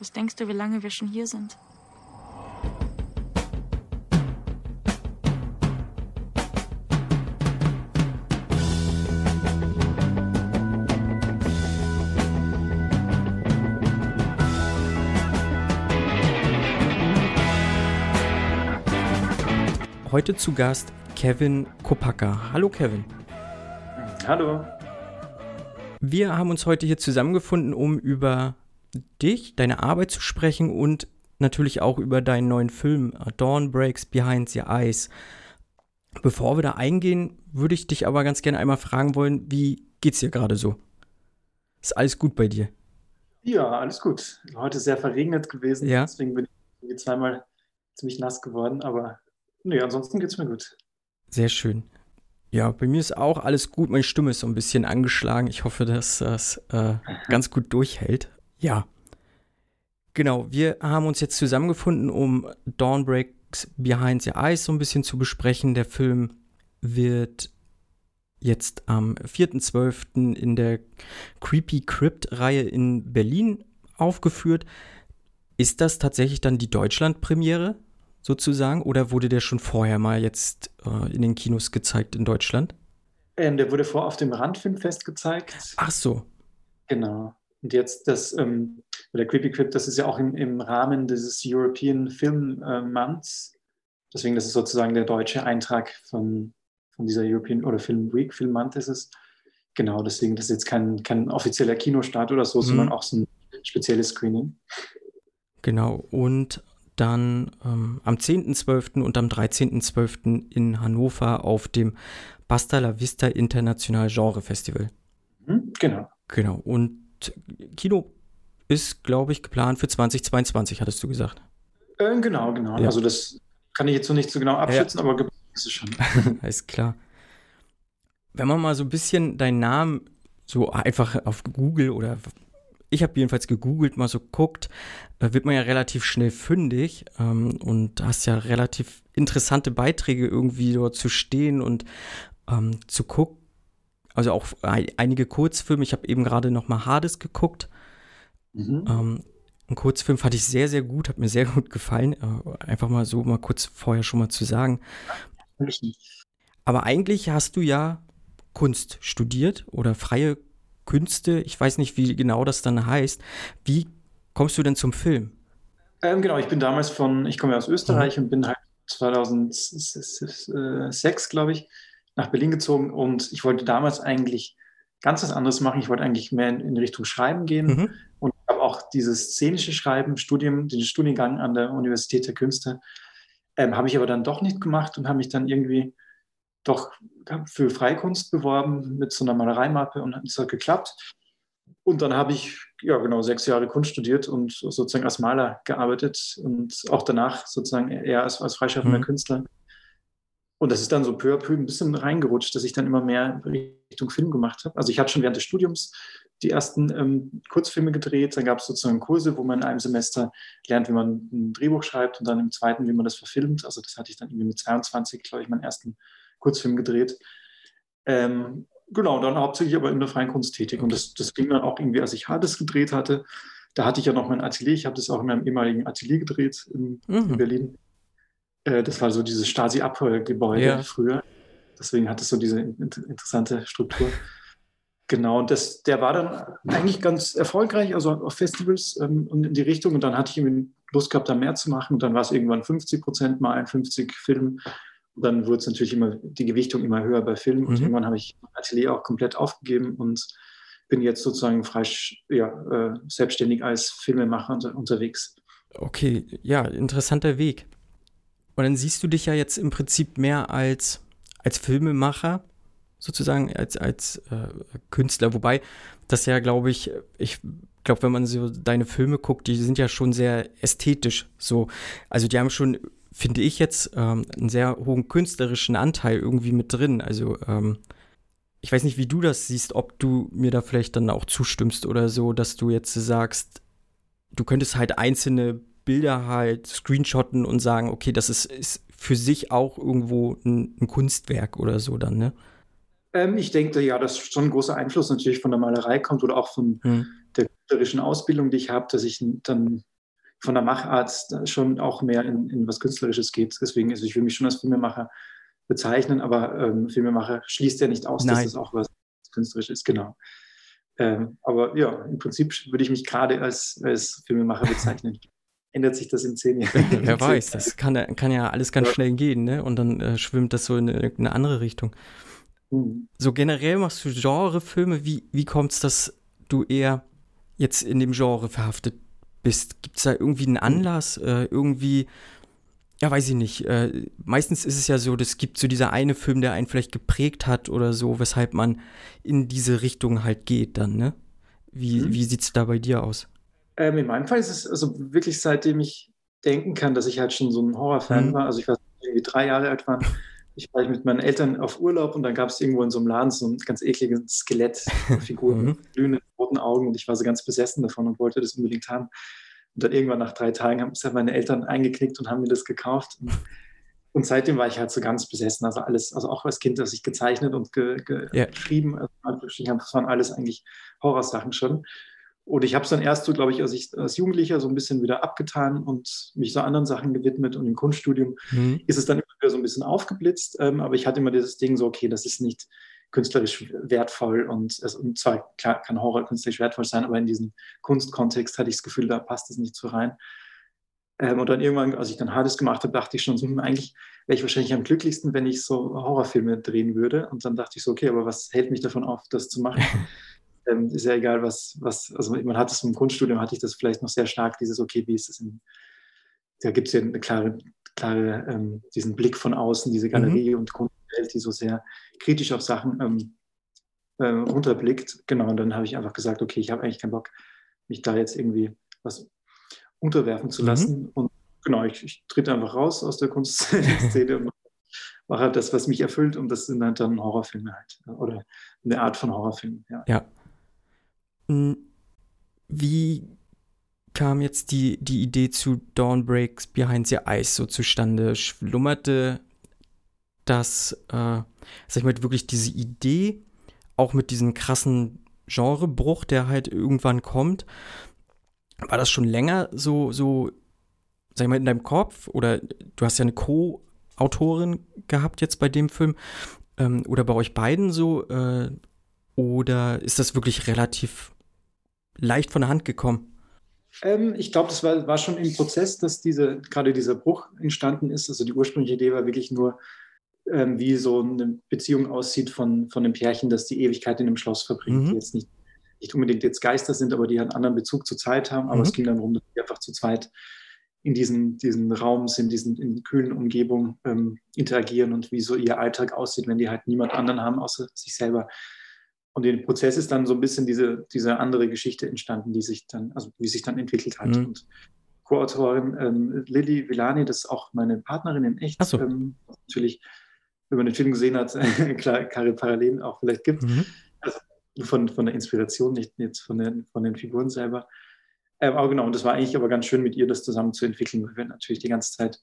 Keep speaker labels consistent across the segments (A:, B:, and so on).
A: Was denkst du, wie lange wir schon hier sind?
B: Heute zu Gast Kevin Kopacka. Hallo Kevin.
C: Hallo.
B: Wir haben uns heute hier zusammengefunden, um über dich, deine Arbeit zu sprechen und natürlich auch über deinen neuen Film Dawn Breaks Behind the Eyes. Bevor wir da eingehen, würde ich dich aber ganz gerne einmal fragen wollen, wie geht's dir gerade so? Ist alles gut bei dir?
C: Ja, alles gut. Heute sehr verregnet gewesen,
B: ja.
C: deswegen bin ich zweimal ziemlich nass geworden, aber Nee, ansonsten geht's mir gut.
B: Sehr schön. Ja, bei mir ist auch alles gut. Meine Stimme ist so ein bisschen angeschlagen. Ich hoffe, dass das äh, ganz gut durchhält. Ja. Genau, wir haben uns jetzt zusammengefunden, um Dawn Breaks Behind the Eyes so ein bisschen zu besprechen. Der Film wird jetzt am 4.12. in der Creepy Crypt-Reihe in Berlin aufgeführt. Ist das tatsächlich dann die Deutschland-Premiere? sozusagen? Oder wurde der schon vorher mal jetzt äh, in den Kinos gezeigt in Deutschland?
C: Ähm, der wurde vor auf dem Randfilmfest gezeigt.
B: Ach so.
C: Genau. Und jetzt das, ähm, der Creepy Crypt, das ist ja auch im, im Rahmen dieses European Film äh, Months. Deswegen, das ist sozusagen der deutsche Eintrag von, von dieser European oder Film Week, Film Month ist es. Genau, deswegen, das ist jetzt kein, kein offizieller Kinostart oder so, mhm. sondern auch so ein spezielles Screening.
B: Genau, und dann ähm, am 10.12. und am 13.12. in Hannover auf dem Basta la Vista International Genre Festival.
C: Mhm, genau.
B: Genau. Und Kino ist, glaube ich, geplant für 2022, hattest du gesagt.
C: Äh, genau, genau. Ja. Also das kann ich jetzt noch nicht so genau abschätzen, ja. aber geplant ist es schon.
B: Alles klar. Wenn man mal so ein bisschen deinen Namen so einfach auf Google oder ich habe jedenfalls gegoogelt, mal so guckt, wird man ja relativ schnell fündig ähm, und hast ja relativ interessante Beiträge irgendwie dort zu stehen und ähm, zu gucken. Also auch einige Kurzfilme. Ich habe eben gerade noch mal Hades geguckt. Mhm. Ähm, ein Kurzfilm fand ich sehr, sehr gut, hat mir sehr gut gefallen. Äh, einfach mal so mal kurz vorher schon mal zu sagen. Aber eigentlich hast du ja Kunst studiert oder freie Künste. Ich weiß nicht, wie genau das dann heißt. Wie kommst du denn zum Film?
C: Ähm, genau, ich bin damals von, ich komme ja aus Österreich mhm. und bin halt 2006, glaube ich, nach Berlin gezogen und ich wollte damals eigentlich ganz was anderes machen. Ich wollte eigentlich mehr in, in Richtung Schreiben gehen mhm. und habe auch dieses szenische Schreiben, Studium, den Studiengang an der Universität der Künste, ähm, habe ich aber dann doch nicht gemacht und habe mich dann irgendwie doch für Freikunst beworben mit so einer Malereimappe und es hat geklappt. Und dann habe ich ja genau sechs Jahre Kunst studiert und sozusagen als Maler gearbeitet und auch danach sozusagen eher als, als freischaffender mhm. Künstler. Und das ist dann so peu à peu ein bisschen reingerutscht, dass ich dann immer mehr Richtung Film gemacht habe. Also ich hatte schon während des Studiums die ersten ähm, Kurzfilme gedreht. Dann gab es sozusagen Kurse, wo man in einem Semester lernt, wie man ein Drehbuch schreibt und dann im zweiten, wie man das verfilmt. Also das hatte ich dann irgendwie mit 22, glaube ich, meinen ersten Kurzfilm gedreht. Ähm, genau, dann hauptsächlich aber in der freien Kunst tätig. Und das, das ging dann auch irgendwie, als ich Hades gedreht hatte. Da hatte ich ja noch mein Atelier. Ich habe das auch in meinem ehemaligen Atelier gedreht in, mhm. in Berlin. Äh, das war so dieses Stasi-Abheuergebäude ja. früher. Deswegen hat es so diese interessante Struktur. Genau, und das, der war dann eigentlich ganz erfolgreich, also auf Festivals ähm, und in die Richtung. Und dann hatte ich irgendwie Lust gehabt, da mehr zu machen. Und dann war es irgendwann 50 Prozent mal 51 Film dann wurde es natürlich immer, die Gewichtung immer höher bei Filmen. Und mhm. irgendwann habe ich mein Atelier auch komplett aufgegeben und bin jetzt sozusagen frei, ja, äh, selbstständig als Filmemacher unter, unterwegs.
B: Okay, ja, interessanter Weg. Und dann siehst du dich ja jetzt im Prinzip mehr als, als Filmemacher, sozusagen als, als äh, Künstler. Wobei das ja, glaube ich, ich glaube, wenn man so deine Filme guckt, die sind ja schon sehr ästhetisch so. Also die haben schon finde ich jetzt, ähm, einen sehr hohen künstlerischen Anteil irgendwie mit drin. Also, ähm, ich weiß nicht, wie du das siehst, ob du mir da vielleicht dann auch zustimmst oder so, dass du jetzt sagst, du könntest halt einzelne Bilder halt screenshotten und sagen, okay, das ist, ist für sich auch irgendwo ein, ein Kunstwerk oder so dann, ne?
C: Ähm, ich denke, ja, dass schon ein großer Einfluss natürlich von der Malerei kommt oder auch von hm. der künstlerischen Ausbildung, die ich habe, dass ich dann von der Machart schon auch mehr in, in was Künstlerisches geht. Deswegen, also ich will mich schon als Filmemacher bezeichnen, aber ähm, Filmemacher schließt ja nicht aus, Nein. dass es auch was Künstlerisches ist, genau. Ähm, aber ja, im Prinzip würde ich mich gerade als, als Filmemacher bezeichnen. Ändert sich das in zehn Jahren?
B: Wer weiß, das kann, kann ja alles ganz ja. schnell gehen, ne? Und dann äh, schwimmt das so in eine andere Richtung. Mhm. So generell machst du Genrefilme. Wie, wie kommt es, dass du eher jetzt in dem Genre verhaftet bist? Gibt es da irgendwie einen Anlass? Äh, irgendwie, ja, weiß ich nicht. Äh, meistens ist es ja so, es gibt so dieser eine Film, der einen vielleicht geprägt hat oder so, weshalb man in diese Richtung halt geht dann, ne? Wie, mhm. wie sieht es da bei dir aus?
C: Ähm, in meinem Fall ist es also wirklich seitdem ich denken kann, dass ich halt schon so ein Horrorfan mhm. war. Also ich war irgendwie drei Jahre alt war, ich war mit meinen Eltern auf Urlaub und dann gab es irgendwo in so einem Laden so ein ganz ekliges Skelettfigur mit mhm. glühenden roten Augen und ich war so ganz besessen davon und wollte das unbedingt haben. Und dann irgendwann nach drei Tagen haben sich meine Eltern eingeknickt und haben mir das gekauft. Und, und, seitdem war ich halt so ganz besessen. Also alles, also auch als Kind, das ich gezeichnet und ge, ge yeah. geschrieben, also das waren alles eigentlich Horrorsachen schon. Und ich habe es dann erst so, glaube ich, als ich als Jugendlicher so ein bisschen wieder abgetan und mich so anderen Sachen gewidmet. Und im Kunststudium mhm. ist es dann immer wieder so ein bisschen aufgeblitzt. Ähm, aber ich hatte immer dieses Ding so, okay, das ist nicht künstlerisch wertvoll und, es, und zwar klar, kann Horror künstlerisch wertvoll sein, aber in diesem Kunstkontext hatte ich das Gefühl, da passt es nicht so rein. Ähm, und dann irgendwann, als ich dann Hades gemacht habe, dachte ich schon, so, hm, eigentlich wäre ich wahrscheinlich am glücklichsten, wenn ich so Horrorfilme drehen würde. Und dann dachte ich so, okay, aber was hält mich davon auf, das zu machen? ähm, ist ja egal, was, was, also man hat es im Grundstudium, hatte ich das vielleicht noch sehr stark, dieses, okay, wie ist das in, da gibt es ja eine klare, klare ähm, diesen Blick von außen, diese Galerie mhm. und Kunstwelt, die so sehr kritisch auf Sachen ähm, äh, runterblickt. Genau, und dann habe ich einfach gesagt, okay, ich habe eigentlich keinen Bock, mich da jetzt irgendwie was unterwerfen zu mhm. lassen. Mhm. Und genau, ich, ich trete einfach raus aus der Kunstszene und mache halt das, was mich erfüllt. Und das sind halt dann Horrorfilme halt. Oder eine Art von Horrorfilm, ja.
B: Ja. Wie kam jetzt die, die Idee zu Dawn Breaks Behind the Ice so zustande? Schlummerte das, äh, sag ich mal, wirklich diese Idee, auch mit diesem krassen Genrebruch, der halt irgendwann kommt? War das schon länger so, so, sag ich mal, in deinem Kopf? Oder du hast ja eine Co-Autorin gehabt jetzt bei dem Film. Ähm, oder bei euch beiden so? Äh, oder ist das wirklich relativ leicht von der Hand gekommen?
C: Ähm, ich glaube, das war, war, schon im Prozess, dass diese, gerade dieser Bruch entstanden ist. Also die ursprüngliche Idee war wirklich nur, ähm, wie so eine Beziehung aussieht von, von einem Pärchen, das die Ewigkeit in einem Schloss verbringt, mhm. die jetzt nicht, nicht unbedingt jetzt Geister sind, aber die einen anderen Bezug zur Zeit haben. Aber mhm. es ging dann darum, dass die einfach zu zweit in diesem, diesem Raum sind, diesen, in kühlen Umgebung ähm, interagieren und wie so ihr Alltag aussieht, wenn die halt niemand anderen haben, außer sich selber. Und im Prozess ist dann so ein bisschen diese, diese andere Geschichte entstanden, die sich dann, also wie sich dann entwickelt hat. Mhm. Und Co-Autorin ähm, Lilly Villani, das ist auch meine Partnerin in echt, so. ähm, natürlich, wenn man den Film gesehen hat, klar, klare Parallelen auch vielleicht gibt. Mhm. Also von, von der Inspiration, nicht jetzt von den, von den Figuren selber. Ähm, aber genau, und das war eigentlich aber ganz schön mit ihr, das zusammen zu entwickeln, weil wir natürlich die ganze Zeit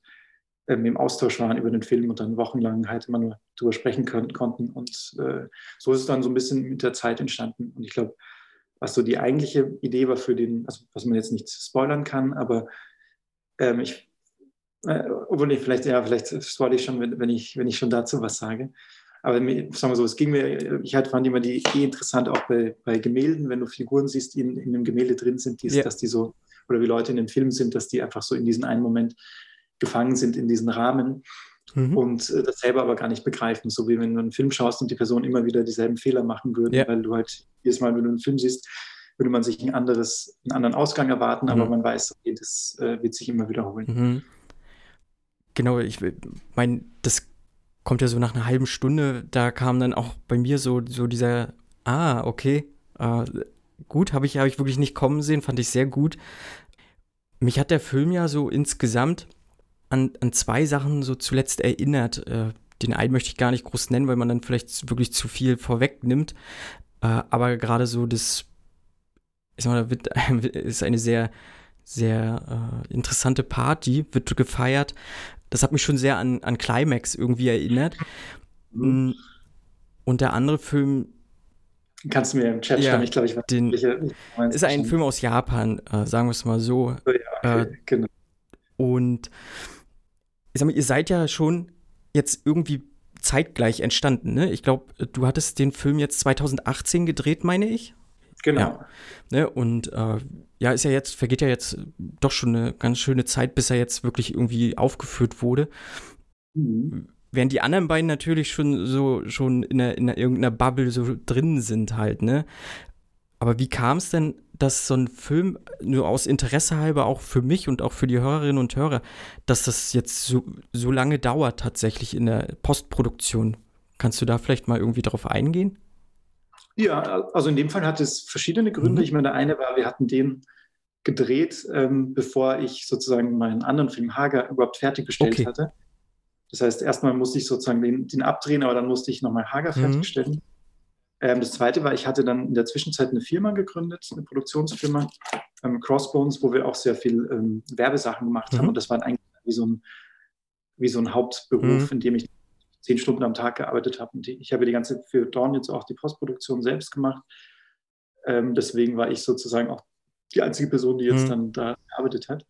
C: ähm, im Austausch waren über den Film und dann wochenlang halt immer nur drüber sprechen können, konnten. Und äh, so ist es dann so ein bisschen mit der Zeit entstanden. Und ich glaube, was so die eigentliche Idee war für den, also was man jetzt nicht spoilern kann, aber ähm, ich, äh, obwohl ich vielleicht, ja, vielleicht spoilere ich schon, wenn, wenn, ich, wenn ich schon dazu was sage. Aber mir, sagen wir so, es ging mir, ich halt fand immer die Idee interessant, auch bei, bei Gemälden, wenn du Figuren siehst, die in, in einem Gemälde drin sind, die, ja. dass die so, oder wie Leute in dem Film sind, dass die einfach so in diesen einen Moment gefangen sind in diesen Rahmen mhm. und äh, das selber aber gar nicht begreifen. So wie wenn du einen Film schaust und die Person immer wieder dieselben Fehler machen würde, ja. weil du halt jedes Mal, wenn du einen Film siehst, würde man sich ein anderes, einen anderen Ausgang erwarten, mhm. aber man weiß, okay, das äh, wird sich immer wiederholen. Mhm.
B: Genau, ich meine, das kommt ja so nach einer halben Stunde, da kam dann auch bei mir so, so dieser, ah, okay, äh, gut, habe ich, hab ich wirklich nicht kommen sehen, fand ich sehr gut. Mich hat der Film ja so insgesamt an, an zwei Sachen so zuletzt erinnert. Äh, den einen möchte ich gar nicht groß nennen, weil man dann vielleicht wirklich zu viel vorwegnimmt. Äh, aber gerade so das, ich sag mal, da wird, ist eine sehr, sehr äh, interessante Party, wird gefeiert. Das hat mich schon sehr an, an Climax irgendwie erinnert. Mhm. Mm, und der andere Film.
C: Kannst du mir im Chat
B: ja, schreiben? Ich glaube, ich weiß, den, welche, ist ein Film aus Japan, äh, sagen wir es mal so.
C: Ja
B: Okay, äh, genau. Und ich sag mal, ihr seid ja schon jetzt irgendwie zeitgleich entstanden, ne? Ich glaube, du hattest den Film jetzt 2018 gedreht, meine ich.
C: Genau.
B: Ja. Ne? Und äh, ja, ist ja jetzt, vergeht ja jetzt doch schon eine ganz schöne Zeit, bis er jetzt wirklich irgendwie aufgeführt wurde. Mhm. Während die anderen beiden natürlich schon so schon in, einer, in einer, irgendeiner Bubble so drin sind halt, ne? Aber wie kam es denn, dass so ein Film nur aus Interesse halber auch für mich und auch für die Hörerinnen und Hörer, dass das jetzt so, so lange dauert tatsächlich in der Postproduktion? Kannst du da vielleicht mal irgendwie drauf eingehen?
C: Ja, also in dem Fall hat es verschiedene Gründe. Mhm. Ich meine, der eine war, wir hatten den gedreht, ähm, bevor ich sozusagen meinen anderen Film Hager überhaupt fertiggestellt okay. hatte. Das heißt, erstmal musste ich sozusagen den, den abdrehen, aber dann musste ich nochmal Hager mhm. fertigstellen. Ähm, das zweite war, ich hatte dann in der Zwischenzeit eine Firma gegründet, eine Produktionsfirma, ähm, Crossbones, wo wir auch sehr viel ähm, Werbesachen gemacht mhm. haben. Und das war eigentlich wie so ein, wie so ein Hauptberuf, mhm. in dem ich zehn Stunden am Tag gearbeitet habe. Und ich habe die ganze für Dorn jetzt auch die Postproduktion selbst gemacht. Ähm, deswegen war ich sozusagen auch die einzige Person, die jetzt mhm. dann da gearbeitet hat.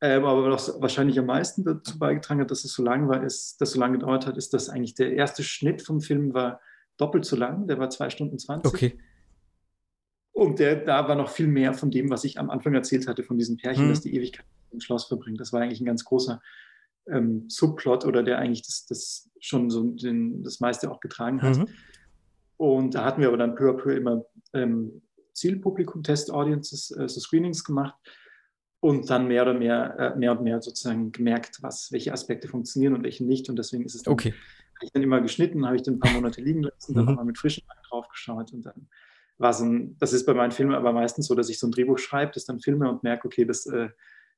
C: Ähm, aber was wahrscheinlich am meisten dazu beigetragen hat, dass es so lange war, ist, dass so lange gedauert hat, ist, dass eigentlich der erste Schnitt vom Film war doppelt so lang, der war zwei Stunden 20.
B: Okay.
C: Und der, da war noch viel mehr von dem, was ich am Anfang erzählt hatte, von diesem Pärchen, mhm. das die Ewigkeit im Schloss verbringt. Das war eigentlich ein ganz großer ähm, Subplot oder der eigentlich das, das schon so den, das meiste auch getragen hat. Mhm. Und da hatten wir aber dann peu à peu immer ähm, Zielpublikum, Test-Audiences, äh, so Screenings gemacht und dann mehr oder mehr, äh, mehr und mehr sozusagen gemerkt, was, welche Aspekte funktionieren und welche nicht. Und deswegen ist es dann,
B: okay.
C: Habe ich dann immer geschnitten, habe ich dann ein paar Monate liegen lassen, dann mhm. nochmal mit frischen Wein draufgeschaut und dann war so ein, das ist bei meinen Filmen aber meistens so, dass ich so ein Drehbuch schreibe, das dann filme und merke, okay, das äh,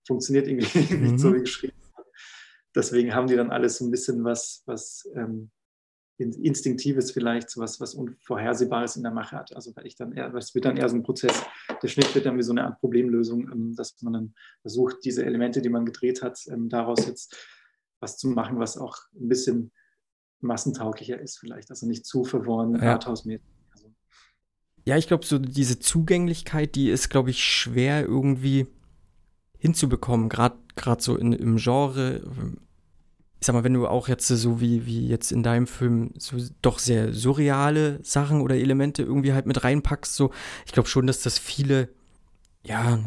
C: funktioniert irgendwie mhm. nicht so wie geschrieben. Deswegen haben die dann alles so ein bisschen was, was ähm, Instinktives vielleicht, so was, was Unvorhersehbares in der Mache hat. Also weil ich dann eher, es wird dann eher so ein Prozess, der Schnitt wird dann wie so eine Art Problemlösung, ähm, dass man dann versucht, diese Elemente, die man gedreht hat, ähm, daraus jetzt was zu machen, was auch ein bisschen massentauglicher ist vielleicht, also nicht zu verworren, ja. Arthouse-mäßig. Also.
B: Ja, ich glaube, so diese Zugänglichkeit, die ist, glaube ich, schwer irgendwie hinzubekommen, gerade so in, im Genre. Ich sag mal, wenn du auch jetzt so wie, wie jetzt in deinem Film so doch sehr surreale Sachen oder Elemente irgendwie halt mit reinpackst, so, ich glaube schon, dass das viele, ja,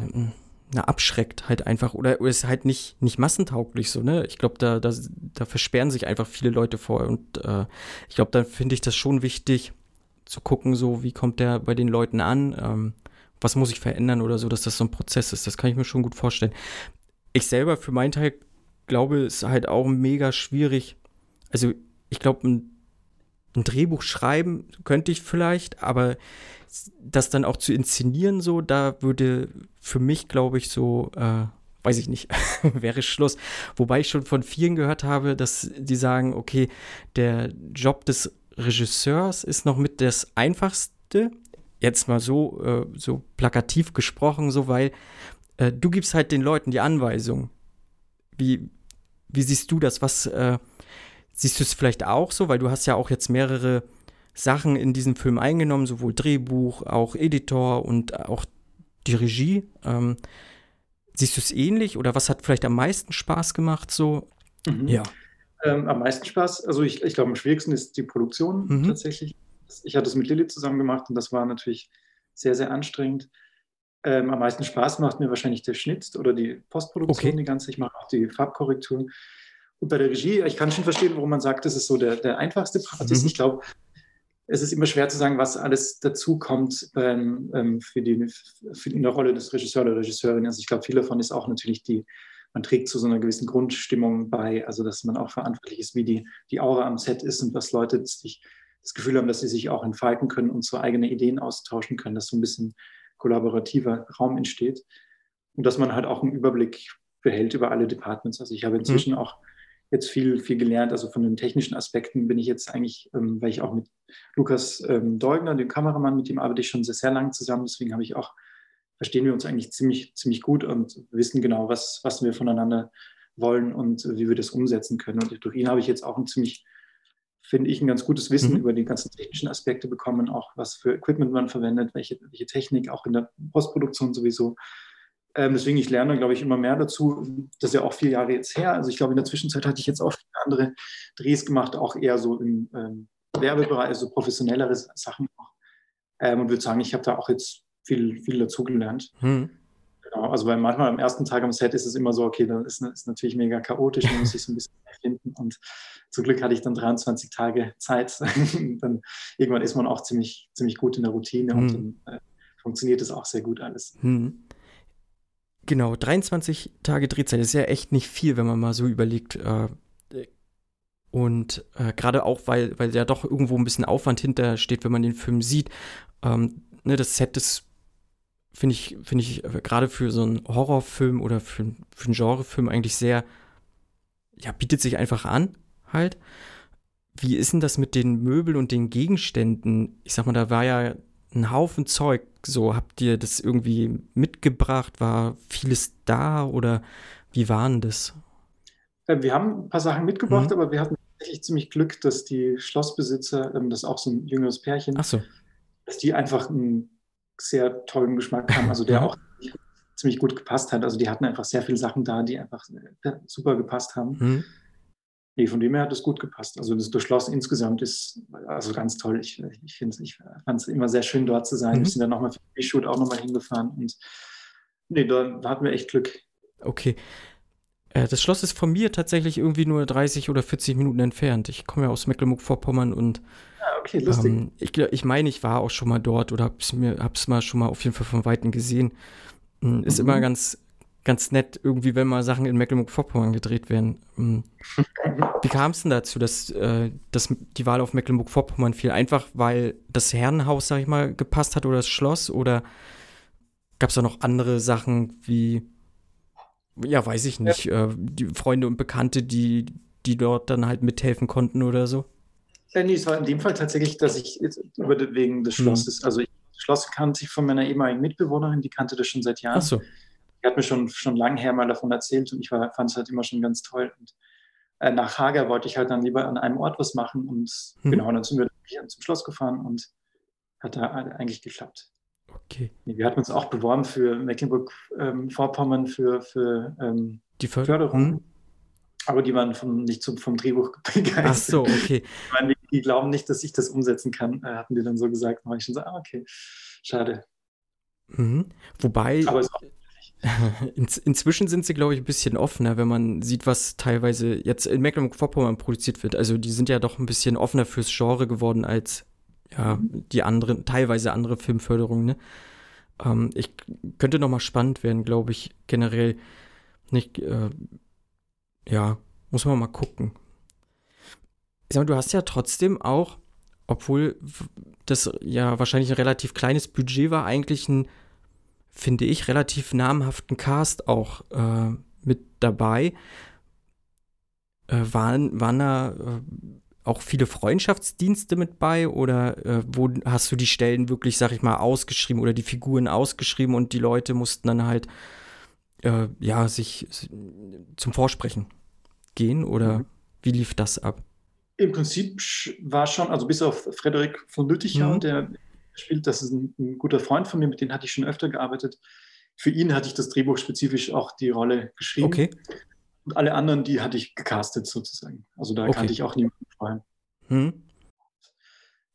B: na, abschreckt halt einfach oder, oder ist halt nicht, nicht massentauglich so, ne? Ich glaube, da, da, da versperren sich einfach viele Leute vor und äh, ich glaube, dann finde ich das schon wichtig zu gucken, so, wie kommt der bei den Leuten an, ähm, was muss ich verändern oder so, dass das so ein Prozess ist. Das kann ich mir schon gut vorstellen. Ich selber für meinen Teil glaube, es ist halt auch mega schwierig. Also, ich glaube, ein, ein Drehbuch schreiben könnte ich vielleicht, aber das dann auch zu inszenieren, so, da würde für mich, glaube ich, so, äh, weiß ich nicht, wäre Schluss. Wobei ich schon von vielen gehört habe, dass die sagen, okay, der Job des Regisseurs ist noch mit das einfachste, jetzt mal so, äh, so plakativ gesprochen, so, weil äh, du gibst halt den Leuten die Anweisung. Wie, wie siehst du das? Was äh, siehst du es vielleicht auch so? Weil du hast ja auch jetzt mehrere Sachen in diesem Film eingenommen, sowohl Drehbuch, auch Editor und auch die Regie. Ähm, siehst du es ähnlich oder was hat vielleicht am meisten Spaß gemacht so?
C: Mhm. Ja. Ähm, am meisten Spaß, also ich, ich glaube, am schwierigsten ist die Produktion mhm. tatsächlich ich hatte es mit Lilly zusammen gemacht und das war natürlich sehr, sehr anstrengend. Ähm, am meisten Spaß macht mir wahrscheinlich der Schnitt oder die Postproduktion, okay. die ganze. Ich mache auch die Farbkorrektur. Und bei der Regie, ich kann schon verstehen, warum man sagt, das ist so der, der einfachste Part. Mhm. Ich glaube, es ist immer schwer zu sagen, was alles dazu kommt ähm, ähm, für, die, für die Rolle des Regisseurs oder Regisseurin. Also ich glaube, viel davon ist auch natürlich die, man trägt zu so einer gewissen Grundstimmung bei, also dass man auch verantwortlich ist, wie die, die Aura am Set ist und was Leute sich das Gefühl haben, dass sie sich auch entfalten können und so eigene Ideen austauschen können, dass so ein bisschen kollaborativer Raum entsteht und dass man halt auch einen Überblick behält über alle Departments. Also ich habe inzwischen mhm. auch jetzt viel, viel gelernt. Also von den technischen Aspekten bin ich jetzt eigentlich, ähm, weil ich auch mit Lukas ähm, Deugner, dem Kameramann, mit dem arbeite ich schon sehr, sehr lange zusammen. Deswegen habe ich auch, verstehen wir uns eigentlich ziemlich, ziemlich gut und wissen genau, was, was wir voneinander wollen und wie wir das umsetzen können. Und durch ihn habe ich jetzt auch ein ziemlich finde ich, ein ganz gutes Wissen mhm. über die ganzen technischen Aspekte bekommen, auch was für Equipment man verwendet, welche, welche Technik, auch in der Postproduktion sowieso. Ähm, deswegen, ich lerne, glaube ich, immer mehr dazu. Das ist ja auch vier Jahre jetzt her. Also ich glaube, in der Zwischenzeit hatte ich jetzt auch andere Drehs gemacht, auch eher so im ähm, Werbebereich, also professionellere Sachen auch. Ähm, und würde sagen, ich habe da auch jetzt viel, viel dazugelernt. Hm. Genau, also weil manchmal am ersten Tag am Set ist es immer so, okay, dann ist es natürlich mega chaotisch, man muss sich so ein bisschen finden. Und zum Glück hatte ich dann 23 Tage Zeit. dann irgendwann ist man auch ziemlich, ziemlich gut in der Routine hm. und dann äh, funktioniert es auch sehr gut alles. Hm.
B: Genau, 23 Tage Drehzeit ist ja echt nicht viel, wenn man mal so überlegt. Äh, und äh, gerade auch, weil, weil ja doch irgendwo ein bisschen Aufwand hintersteht, wenn man den Film sieht. Ähm, ne, das Set ist, finde ich, finde ich äh, gerade für so einen Horrorfilm oder für, für einen Genrefilm eigentlich sehr, ja, bietet sich einfach an, halt. Wie ist denn das mit den Möbeln und den Gegenständen? Ich sag mal, da war ja ein Haufen Zeug. So, habt ihr das irgendwie mitgebracht? War vieles da oder wie war denn das?
C: Äh, wir haben ein paar Sachen mitgebracht, mhm. aber wir hatten tatsächlich ziemlich Glück, dass die Schlossbesitzer, ähm, das ist auch so ein jüngeres Pärchen,
B: so.
C: dass die einfach einen sehr tollen Geschmack haben, also der mhm. auch ziemlich gut gepasst hat. Also die hatten einfach sehr viele Sachen da, die einfach äh, super gepasst haben. Mhm. Nee, von dem her hat es gut gepasst. Also das, Schloss insgesamt ist also ganz toll. Ich, ich, ich fand es immer sehr schön, dort zu sein. Mhm. Wir sind dann nochmal für die Shoot auch nochmal hingefahren und nee, da hatten wir echt Glück.
B: Okay. Äh, das Schloss ist von mir tatsächlich irgendwie nur 30 oder 40 Minuten entfernt. Ich komme ja aus Mecklenburg-Vorpommern und
C: ah, okay, lustig. Ähm,
B: ich, ich meine, ich war auch schon mal dort oder hab's mir hab's mal schon mal auf jeden Fall von Weitem gesehen. Hm, ist mhm. immer ganz ganz nett, irgendwie, wenn mal Sachen in Mecklenburg-Vorpommern gedreht werden. Hm. Wie kam es denn dazu, dass, äh, dass die Wahl auf Mecklenburg-Vorpommern fiel? Einfach, weil das Herrenhaus, sag ich mal, gepasst hat oder das Schloss? Oder gab es da noch andere Sachen wie, ja, weiß ich nicht, ja. äh, die Freunde und Bekannte, die, die dort dann halt mithelfen konnten oder so?
C: Ja, nee, es war in dem Fall tatsächlich, dass ich über wegen des hm. Schlosses, mhm. also ich, das Schloss kannte ich von meiner ehemaligen Mitbewohnerin, die kannte das schon seit Jahren. Ach so die hat mir schon, schon lange her mal davon erzählt und ich fand es halt immer schon ganz toll. Und äh, nach Hager wollte ich halt dann lieber an einem Ort was machen und hm. genau, dann sind wir zum Schloss gefahren und hat da eigentlich geklappt.
B: Okay.
C: Wir hatten uns auch beworben für Mecklenburg-Vorpommern ähm, für, für ähm,
B: die Förderung. Hm.
C: Aber die waren vom, nicht zum, vom Drehbuch begeistert. Ach
B: so, okay.
C: Ich meine, die, die, glauben nicht, dass ich das umsetzen kann, äh, hatten die dann so gesagt. Da war ich schon so, ah, okay, schade.
B: Mhm. Wobei. Aber es ist auch In, inzwischen sind sie, glaube ich, ein bisschen offener, wenn man sieht, was teilweise jetzt in Mecklenburg-Vorpommern produziert wird. Also die sind ja doch ein bisschen offener fürs Genre geworden als ja, die anderen, teilweise andere Filmförderungen. Ne? Ähm, ich könnte noch mal spannend werden, glaube ich, generell. Nicht, äh, ja, muss man mal gucken. Ich sag mal, du hast ja trotzdem auch, obwohl das ja wahrscheinlich ein relativ kleines Budget war, eigentlich ein finde ich, relativ namhaften Cast auch äh, mit dabei. Äh, waren, waren da äh, auch viele Freundschaftsdienste mit bei oder äh, wo hast du die Stellen wirklich, sag ich mal, ausgeschrieben oder die Figuren ausgeschrieben und die Leute mussten dann halt äh, ja sich zum Vorsprechen gehen oder mhm. wie lief das ab?
C: Im Prinzip war schon, also bis auf Frederik von Lütticher, mhm. der spielt. Das ist ein, ein, guter Freund von mir, mit dem hatte ich schon öfter gearbeitet. Für ihn hatte ich das Drehbuch spezifisch auch die Rolle geschrieben.
B: Okay.
C: Und alle anderen, die hatte ich gecastet sozusagen. Also da okay. kannte ich auch niemanden vorher. Hm.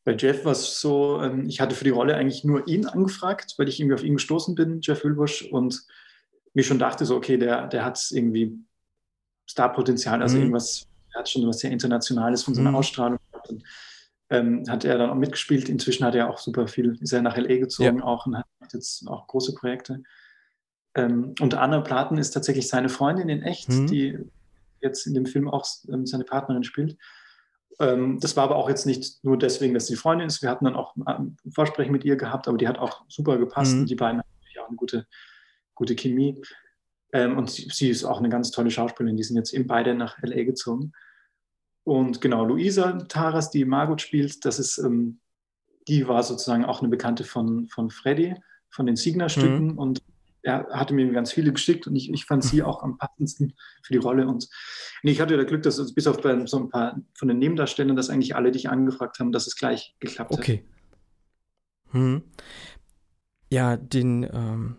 C: Bei Jeff war es so, ähm, ich hatte für die Rolle eigentlich nur ihn angefragt, weil ich irgendwie auf ihn gestoßen bin, Jeff Wilbusch, und mir schon dachte so, okay, der, der hat irgendwie Starpotenzial, also mhm. irgendwas, er hat schon was sehr Internationales von seiner mhm. Ausstrahlung. Und ähm, hat er dann auch mitgespielt. Inzwischen hat er auch super viel, ist er nach LA gezogen ja. auch und hat jetzt auch große Projekte. Ähm, und Anna Platen ist tatsächlich seine Freundin in echt, mhm. die jetzt in dem Film auch ähm, seine Partnerin spielt. Ähm, das war aber auch jetzt nicht nur deswegen, dass sie Freundin ist. Wir hatten dann auch ein Vorsprechen mit ihr gehabt, aber die hat auch super gepasst. Mhm. Die beiden haben natürlich auch eine gute, gute Chemie. Ähm, und sie, sie, ist auch eine ganz tolle Schauspielerin. Die sind jetzt eben beide nach LA gezogen. Und genau, Luisa Taras, die Margot spielt, das ist, ähm, die war sozusagen auch eine Bekannte von, von Freddy, von den Signer-Stücken. Mhm. Und er hatte mir ganz viele geschickt und ich, ich fand sie auch am passendsten für die Rolle. Und nee, ich hatte das Glück, dass bis auf bei so ein paar von den Nebendarstellern, dass eigentlich alle dich angefragt haben, dass es gleich geklappt
B: hat. Okay. Hm. Ja, den ähm,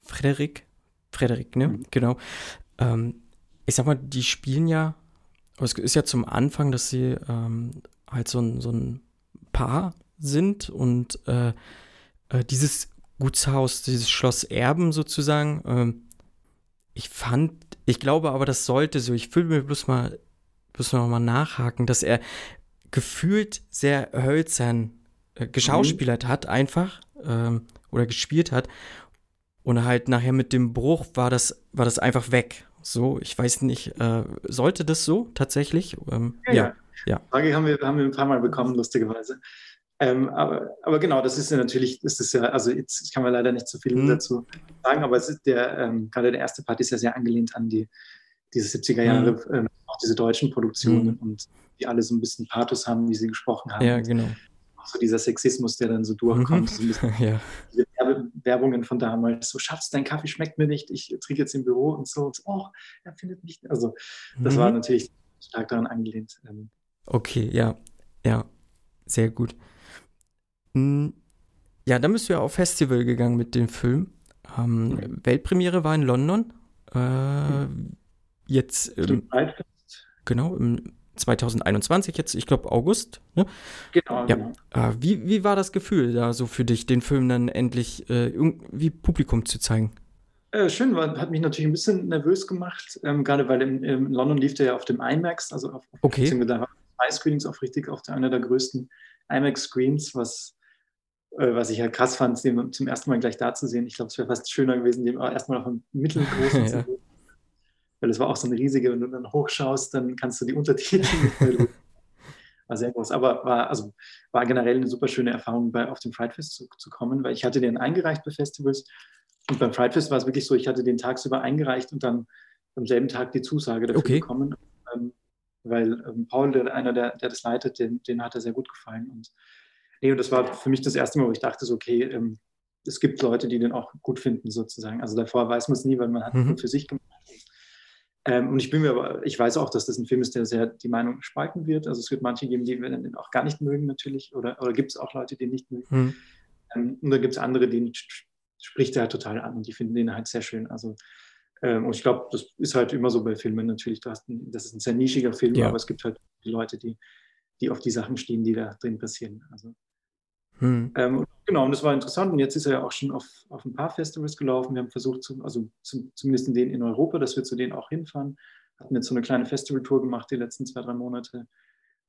B: Frederik Frederik, ne? Mhm. Genau. Ähm, ich sag mal, die spielen ja, es ist ja zum Anfang, dass sie ähm, halt so ein, so ein Paar sind und äh, äh, dieses Gutshaus, dieses Schloss Erben sozusagen, ähm, ich fand, ich glaube aber, das sollte so, ich will mir bloß mal, bloß noch mal nachhaken, dass er gefühlt sehr hölzern äh, geschauspielert mhm. hat, einfach, ähm, oder gespielt hat. Und halt nachher mit dem Bruch war das, war das einfach weg. So, ich weiß nicht, äh, sollte das so tatsächlich?
C: Ähm, ja, ja, ja. Frage haben wir, haben wir ein paar Mal bekommen, lustigerweise. Ähm, aber, aber genau, das ist ja natürlich, das ist ja, also jetzt kann man leider nicht so viel mhm. dazu sagen, aber es ist der, ähm, gerade der erste Part ist ja sehr angelehnt an die, diese 70er Jahre, mhm. ähm, auch diese deutschen Produktionen mhm. und die alle so ein bisschen Pathos haben, wie sie gesprochen haben.
B: Ja, genau.
C: Auch so dieser Sexismus, der dann so durchkommt. Mhm. So
B: ja.
C: Diese Werbungen von damals, so Schatz, dein Kaffee schmeckt mir nicht, ich trinke jetzt im Büro und so, und so oh, er findet nicht. Also das war mhm. natürlich stark daran angelehnt. Ähm.
B: Okay, ja, ja, sehr gut. Hm, ja, dann bist du ja auf Festival gegangen mit dem Film. Ähm, mhm. Weltpremiere war in London. Äh, mhm. Jetzt im, genau im 2021 jetzt, ich glaube August. Ne?
C: Genau.
B: Ja. genau. Äh, wie, wie war das Gefühl da so für dich, den Film dann endlich äh, irgendwie Publikum zu zeigen?
C: Äh, schön, war, hat mich natürlich ein bisschen nervös gemacht, ähm, gerade weil in, in, London lief der ja auf dem IMAX, also auf,
B: okay.
C: Screenings auch richtig auf der, einer der größten IMAX-Screens, was äh, was ich ja krass fand, den zum ersten Mal gleich da zu sehen. Ich glaube, es wäre fast schöner gewesen, den erstmal auf einem mittelgroßen zu sehen. Weil es war auch so eine riesige, wenn du dann hochschaust, dann kannst du die Untertitel War sehr groß. Aber war, also, war generell eine super schöne Erfahrung, bei, auf dem Fright Fest zu, zu kommen, weil ich hatte den eingereicht bei Festivals. Und beim Fright Fest war es wirklich so, ich hatte den tagsüber eingereicht und dann am selben Tag die Zusage dafür okay. bekommen. Ähm, weil ähm, Paul, der, einer, der, der das leitet, den, den hat er sehr gut gefallen. Und Nee, und das war für mich das erste Mal, wo ich dachte, so, okay, ähm, es gibt Leute, die den auch gut finden, sozusagen. Also davor weiß man es nie, weil man hat mhm. für sich gemacht. Ähm, und ich bin mir aber, ich weiß auch, dass das ein Film ist, der sehr die Meinung spalten wird. Also es wird manche geben, die den auch gar nicht mögen, natürlich. Oder, oder gibt es auch Leute, die ihn nicht mögen. Mhm. Ähm, und dann gibt es andere, die spricht er halt total an und die finden den halt sehr schön. Also ähm, und ich glaube, das ist halt immer so bei Filmen natürlich. Das ist ein sehr nischiger Film, ja. aber es gibt halt die Leute, die, die auf die Sachen stehen, die da drin passieren. Also hm. Ähm, genau, und das war interessant. Und jetzt ist er ja auch schon auf, auf ein paar Festivals gelaufen. Wir haben versucht, zu, also zu, zumindest in denen in Europa, dass wir zu denen auch hinfahren. Hatten jetzt so eine kleine Festivaltour gemacht die letzten zwei, drei Monate.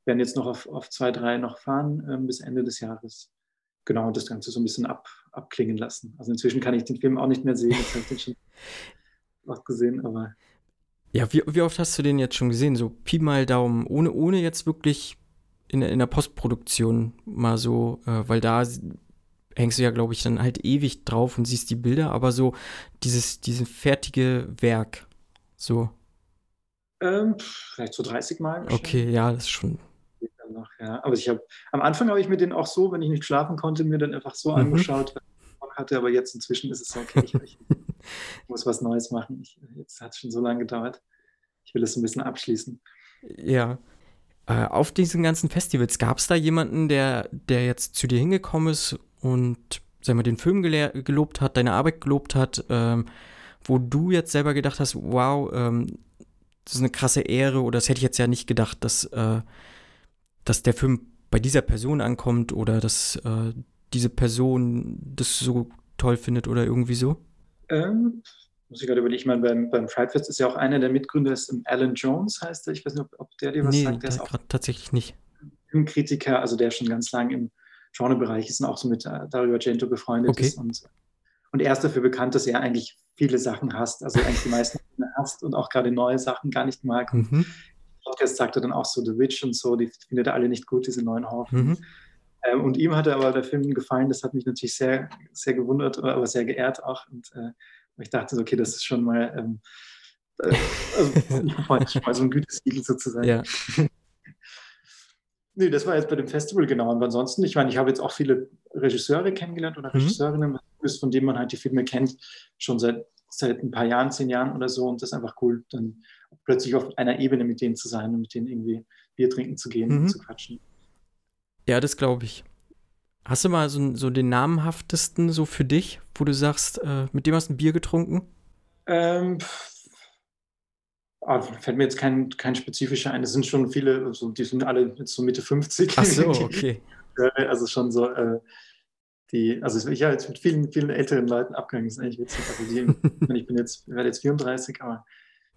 C: Werden jetzt noch auf, auf zwei, drei noch fahren ähm, bis Ende des Jahres. Genau, und das Ganze so ein bisschen ab, abklingen lassen. Also inzwischen kann ich den Film auch nicht mehr sehen. Jetzt habe ich den schon oft gesehen, aber.
B: Ja, wie, wie oft hast du den jetzt schon gesehen? So Pi mal Daumen, ohne, ohne jetzt wirklich in, in der Postproduktion mal so, äh, weil da hängst du ja, glaube ich, dann halt ewig drauf und siehst die Bilder, aber so dieses, dieses fertige Werk, so.
C: Ähm, vielleicht so 30 Mal.
B: Okay, ja, das ist schon.
C: Noch, ja. Aber ich habe am Anfang habe ich mir den auch so, wenn ich nicht schlafen konnte, mir dann einfach so mhm. angeschaut, wenn ich hatte, aber jetzt inzwischen ist es so, okay, ich, ich muss was Neues machen. Ich, jetzt hat es schon so lange gedauert. Ich will es ein bisschen abschließen.
B: Ja. Äh, auf diesen ganzen Festivals, gab es da jemanden, der, der jetzt zu dir hingekommen ist und sag mal, den Film gelobt hat, deine Arbeit gelobt hat, ähm, wo du jetzt selber gedacht hast, wow, ähm, das ist eine krasse Ehre oder das hätte ich jetzt ja nicht gedacht, dass, äh, dass der Film bei dieser Person ankommt oder dass äh, diese Person das so toll findet oder irgendwie so?
C: Ähm, muss ich gerade überlegen, ich meine, beim, beim Fright Fest ist ja auch einer der Mitgründer, ist Alan Jones heißt er, ich weiß nicht, ob, ob der dir was
B: nee,
C: sagt.
B: Der ist auch tatsächlich nicht.
C: Filmkritiker, also der schon ganz lang im Genrebereich ist und auch so mit äh, Dario Argento befreundet
B: okay.
C: ist. Und, und er ist dafür bekannt, dass er eigentlich viele Sachen hasst, also eigentlich die meisten hasst und auch gerade neue Sachen gar nicht mag. Mhm. Podcast sagte dann auch so The Witch und so, die findet er alle nicht gut, diese neuen Haufen. Mhm. Ähm, und ihm hatte aber der Film gefallen, das hat mich natürlich sehr, sehr gewundert, aber sehr geehrt auch. Und äh, ich dachte, okay, das ist schon mal, ähm, äh, also, mal so ein Gütesiegel sozusagen.
B: Ja.
C: nee, das war jetzt bei dem Festival genau. Und ansonsten, ich meine, ich habe jetzt auch viele Regisseure kennengelernt oder mhm. Regisseurinnen, mhm. von denen man halt die Filme kennt, schon seit, seit ein paar Jahren, zehn Jahren oder so. Und das ist einfach cool, dann plötzlich auf einer Ebene mit denen zu sein und mit denen irgendwie Bier trinken zu gehen mhm. und zu quatschen.
B: Ja, das glaube ich. Hast du mal so, so, den namenhaftesten so für dich, wo du sagst, äh, mit dem hast du ein Bier getrunken?
C: Ähm, ah, fällt mir jetzt kein, kein spezifischer ein. Es sind schon viele, also die sind alle jetzt so Mitte 50.
B: Ach so, okay.
C: also schon so, äh, die, also ich habe jetzt mit vielen, vielen älteren Leuten abgegangen, das ist eigentlich witzig. Also die, ich bin jetzt, werde jetzt 34, aber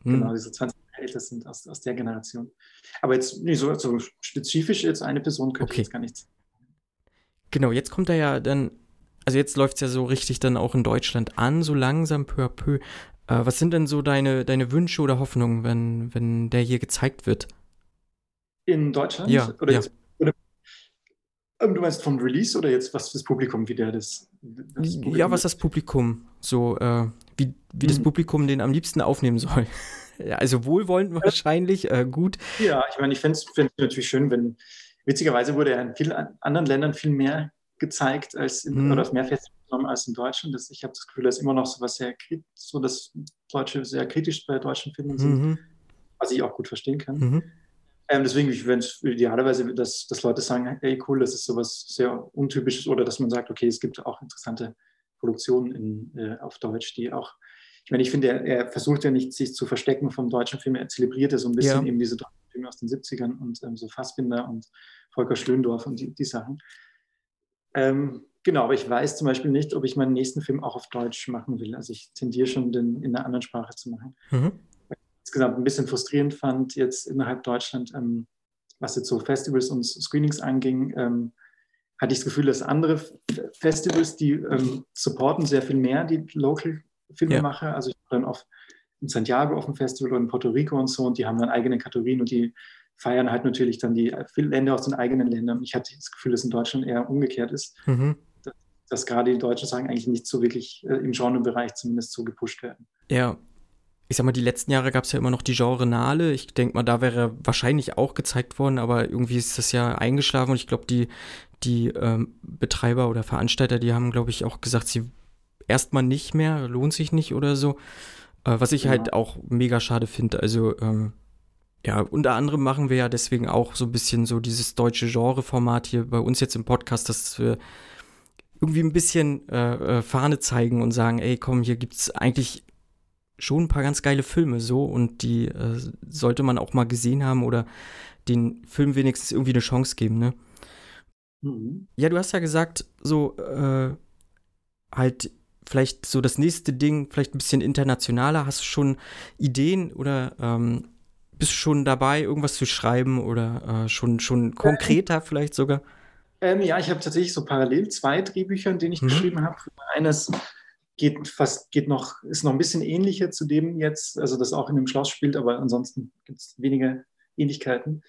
C: hm. genau, diese 20 Jahre älter sind aus, aus der Generation. Aber jetzt nicht so, so spezifisch jetzt eine Person könnte okay. ich jetzt gar nicht.
B: Genau, jetzt kommt er ja dann, also jetzt läuft es ja so richtig dann auch in Deutschland an, so langsam peu à peu. Äh, was sind denn so deine, deine Wünsche oder Hoffnungen, wenn, wenn der hier gezeigt wird?
C: In Deutschland?
B: Ja.
C: Oder
B: ja.
C: Jetzt, oder, ähm, du meinst vom Release oder jetzt was fürs Publikum, wie der das.
B: das ja, was das Publikum so, äh, wie, wie mhm. das Publikum den am liebsten aufnehmen soll. ja, also wohlwollend wahrscheinlich, äh, gut.
C: Ja, ich meine, ich fände es natürlich schön, wenn, witzigerweise wurde er in vielen anderen Ländern viel mehr gezeigt als in, mhm. oder auf mehr Festivals genommen als in Deutschland. Das, ich habe das Gefühl, dass immer noch so was sehr so dass Deutsche sehr kritisch bei deutschen Filmen sind, mhm. was ich auch gut verstehen kann. Mhm. Ähm, deswegen, ich würde idealerweise, dass, dass Leute sagen, hey cool, das ist sowas sehr Untypisches oder dass man sagt, okay, es gibt auch interessante Produktionen in, äh, auf Deutsch, die auch, ich meine, ich finde, er, er, versucht ja nicht, sich zu verstecken vom deutschen Film, er zelebriert ja so ein bisschen ja. eben diese Filme aus den 70ern und ähm, so Fassbinder und Volker Schlöndorf und die, die Sachen. Ähm, genau, aber ich weiß zum Beispiel nicht, ob ich meinen nächsten Film auch auf Deutsch machen will. Also ich tendiere schon, den in einer anderen Sprache zu machen. Mhm. Insgesamt ein bisschen frustrierend fand jetzt innerhalb Deutschland, ähm, was jetzt so Festivals und Screenings anging, ähm, hatte ich das Gefühl, dass andere Festivals, die ähm, supporten sehr viel mehr die Local-Filmemacher. Ja. Also ich war dann auf in Santiago auf dem Festival oder in Puerto Rico und so und die haben dann eigene Kategorien und die feiern halt natürlich dann die Länder aus den eigenen Ländern. Ich hatte das Gefühl, dass in Deutschland eher umgekehrt ist, mhm. dass, dass, gerade die deutschen Sagen eigentlich nicht so wirklich äh, im Genrebereich zumindest so gepusht werden.
B: Ja. Ich sag mal, die letzten Jahre gab es ja immer noch die Genrenale. Ich denke mal, da wäre wahrscheinlich auch gezeigt worden, aber irgendwie ist das ja eingeschlafen und ich glaube, die, die ähm, Betreiber oder Veranstalter, die haben, glaube ich, auch gesagt, sie erstmal nicht mehr, lohnt sich nicht oder so. Äh, was ich ja. halt auch mega schade finde. Also, ähm, ja, unter anderem machen wir ja deswegen auch so ein bisschen so dieses deutsche Genre-Format hier bei uns jetzt im Podcast, dass wir irgendwie ein bisschen äh, äh, Fahne zeigen und sagen, ey, komm, hier gibt's eigentlich schon ein paar ganz geile Filme so und die äh, sollte man auch mal gesehen haben oder den Film wenigstens irgendwie eine Chance geben, ne? Mhm. Ja, du hast ja gesagt, so äh, halt vielleicht so das nächste Ding, vielleicht ein bisschen internationaler. Hast du schon Ideen oder ähm, bist du schon dabei, irgendwas zu schreiben oder äh, schon, schon konkreter vielleicht sogar?
C: Ähm, ja, ich habe tatsächlich so parallel zwei Drehbücher, in denen ich mhm. geschrieben habe. Eines geht fast, geht noch, ist noch ein bisschen ähnlicher zu dem jetzt, also das auch in dem Schloss spielt, aber ansonsten gibt es wenige Ähnlichkeiten.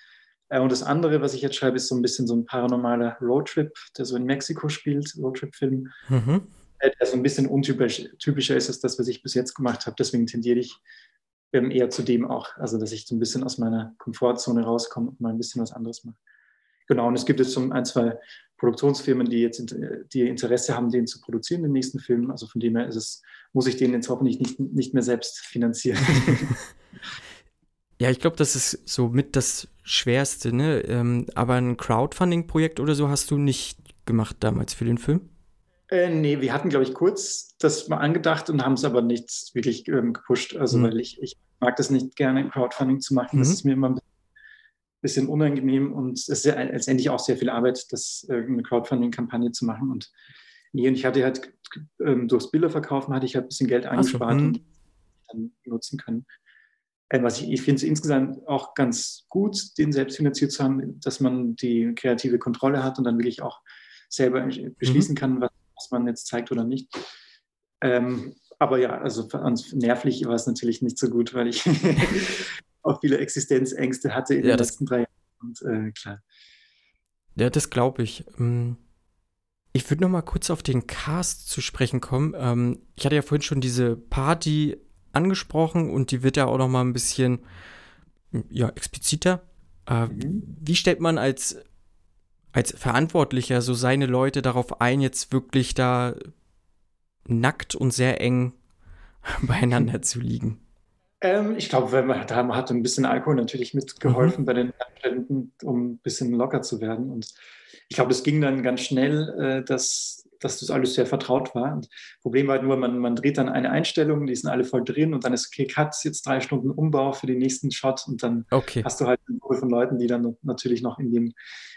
C: Äh, und das andere, was ich jetzt schreibe, ist so ein bisschen so ein paranormaler Roadtrip, der so in Mexiko spielt, Roadtrip-Film. Mhm. Der so ein bisschen untypischer ist als das, was ich bis jetzt gemacht habe. Deswegen tendiere ich ähm, eher zu dem auch. Also, dass ich so ein bisschen aus meiner Komfortzone rauskomme und mal ein bisschen was anderes mache. Genau, und es gibt jetzt so ein, zwei Produktionsfirmen, die jetzt die Interesse haben, den zu produzieren, den nächsten Film. Also von dem her ist es, muss ich den jetzt hoffentlich nicht, nicht mehr selbst finanzieren.
B: Ja, ich glaube, das ist so mit das Schwerste, ne? Ähm, aber ein Crowdfunding-Projekt oder so hast du nicht gemacht damals für den Film?
C: Äh, nee, wir hatten, glaube ich, kurz das mal angedacht und haben es aber nicht wirklich ähm, gepusht. Also, mhm. weil ich, ich mag das nicht gerne, Crowdfunding zu machen. Mhm. Das ist mir immer ein bisschen unangenehm und es ist ja letztendlich auch sehr viel Arbeit, das äh, eine Crowdfunding-Kampagne zu machen. Und nee, und ich hatte halt ähm, durchs Bilderverkaufen hatte ich halt ein bisschen Geld eingespart so, und dann nutzen können. Äh, was ich, ich finde es insgesamt auch ganz gut, den selbst finanziert zu haben, dass man die kreative Kontrolle hat und dann wirklich auch selber beschließen mhm. kann, was was man jetzt zeigt oder nicht. Ähm, aber ja, also nervlich war es natürlich nicht so gut, weil ich auch viele Existenzängste hatte in ja, den letzten drei Jahren. Und äh, klar.
B: Ja, das glaube ich. Ähm, ich würde noch mal kurz auf den Cast zu sprechen kommen. Ähm, ich hatte ja vorhin schon diese Party angesprochen und die wird ja auch noch mal ein bisschen ja, expliziter. Äh, mhm. Wie stellt man als als Verantwortlicher so seine Leute darauf ein, jetzt wirklich da nackt und sehr eng beieinander zu liegen?
C: Ähm, ich glaube, da hat ein bisschen Alkohol natürlich mitgeholfen mhm. bei den Studenten, um ein bisschen locker zu werden. Und ich glaube, es ging dann ganz schnell, äh, dass dass das alles sehr vertraut war. Und Problem war halt nur, man, man dreht dann eine Einstellung, die sind alle voll drin und dann ist okay, Cut, jetzt drei Stunden Umbau für den nächsten Shot und dann okay. hast du halt eine Gruppe von Leuten, die dann natürlich noch in, dem,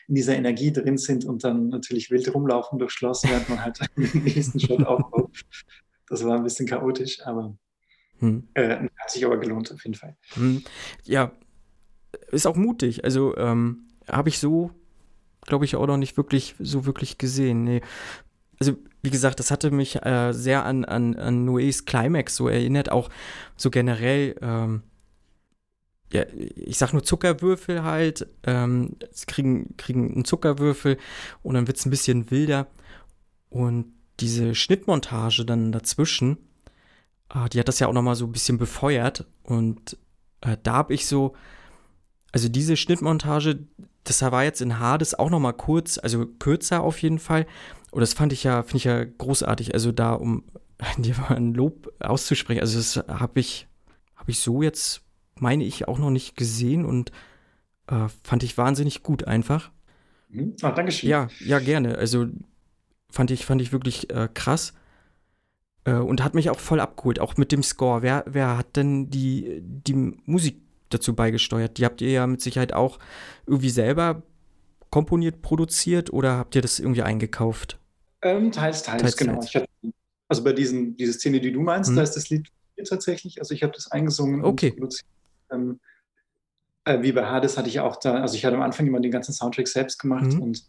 C: in dieser Energie drin sind und dann natürlich wild rumlaufen durch Schloss, während man halt den nächsten Shot aufbaut. Das war ein bisschen chaotisch, aber hm. äh, hat sich aber gelohnt auf jeden Fall.
B: Hm. Ja, ist auch mutig. Also ähm, habe ich so glaube ich, auch noch nicht wirklich so wirklich gesehen. Nee also wie gesagt, das hatte mich äh, sehr an, an, an Noés Climax so erinnert, auch so generell, ähm, ja, ich sag nur Zuckerwürfel halt, ähm, sie kriegen, kriegen einen Zuckerwürfel und dann wird es ein bisschen wilder. Und diese Schnittmontage dann dazwischen, äh, die hat das ja auch nochmal so ein bisschen befeuert. Und äh, da habe ich so, also diese Schnittmontage, das war jetzt in Hades auch nochmal kurz, also kürzer auf jeden Fall. Und das fand ich ja, finde ich ja großartig. Also da, um dir mal ein Lob auszusprechen, also das habe ich, habe ich so jetzt, meine ich, auch noch nicht gesehen und äh, fand ich wahnsinnig gut einfach.
C: Mhm. Ah, Dankeschön.
B: Ja, ja, gerne. Also fand ich, fand ich wirklich äh, krass. Äh, und hat mich auch voll abgeholt, auch mit dem Score. Wer, wer hat denn die, die Musik dazu beigesteuert? Die habt ihr ja mit Sicherheit auch irgendwie selber komponiert, produziert oder habt ihr das irgendwie eingekauft?
C: Ähm, teils, teils, teils, genau. Teils. Hatte, also bei diesen, diese Szene, die du meinst, mhm. da ist das Lied tatsächlich. Also ich habe das eingesungen
B: okay.
C: und ähm, äh, wie bei Hades hatte ich auch da, also ich hatte am Anfang immer den ganzen Soundtrack selbst gemacht mhm. und,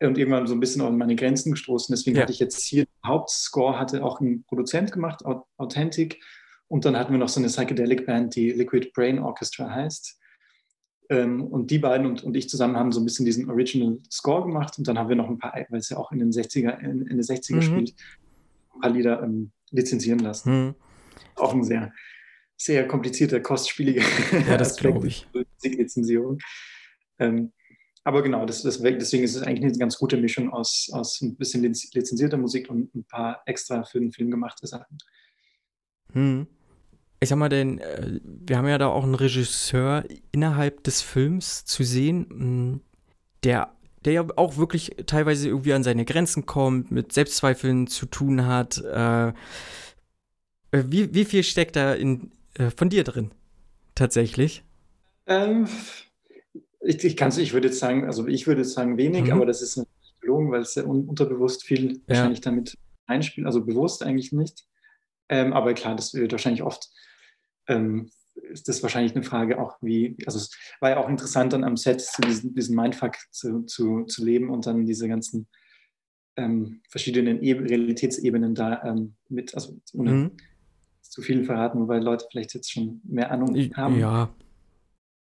C: und irgendwann so ein bisschen an meine Grenzen gestoßen. Deswegen ja. hatte ich jetzt hier Hauptscore, hatte auch ein Produzent gemacht, Authentic. Und dann hatten wir noch so eine Psychedelic Band, die Liquid Brain Orchestra heißt. Ähm, und die beiden und, und ich zusammen haben so ein bisschen diesen Original Score gemacht und dann haben wir noch ein paar, weil es ja auch in den 60er, in, in den 60er mhm. spielt, ein paar Lieder ähm, lizenzieren lassen. Mhm. Auch ein sehr, sehr komplizierter, kostspieliger
B: ja, das glaube ich.
C: Musiklizenzierung. Ähm, aber genau, das, das, deswegen ist es eigentlich eine ganz gute Mischung aus, aus ein bisschen lizenzierter Musik und ein paar extra für den Film gemachte Sachen.
B: Hm ich sag mal, denn äh, wir haben ja da auch einen Regisseur innerhalb des Films zu sehen, mm, der, der ja auch wirklich teilweise irgendwie an seine Grenzen kommt, mit Selbstzweifeln zu tun hat. Äh, äh wie, wie viel steckt da in, äh, von dir drin? Tatsächlich?
C: Ähm, ich, ich kann ich würde jetzt sagen, also ich würde jetzt sagen wenig, mhm. aber das ist gelogen, weil es sehr un unterbewusst viel ja. wahrscheinlich damit einspielt, also bewusst eigentlich nicht. Ähm, aber klar, das wird wahrscheinlich oft ähm, ist das wahrscheinlich eine Frage auch, wie, also es war ja auch interessant dann am Set zu diesen, diesen Mindfuck zu, zu, zu leben und dann diese ganzen ähm, verschiedenen e Realitätsebenen da ähm, mit, also ohne mhm. zu viel verraten, wobei Leute vielleicht jetzt schon mehr Ahnung haben.
B: Ja.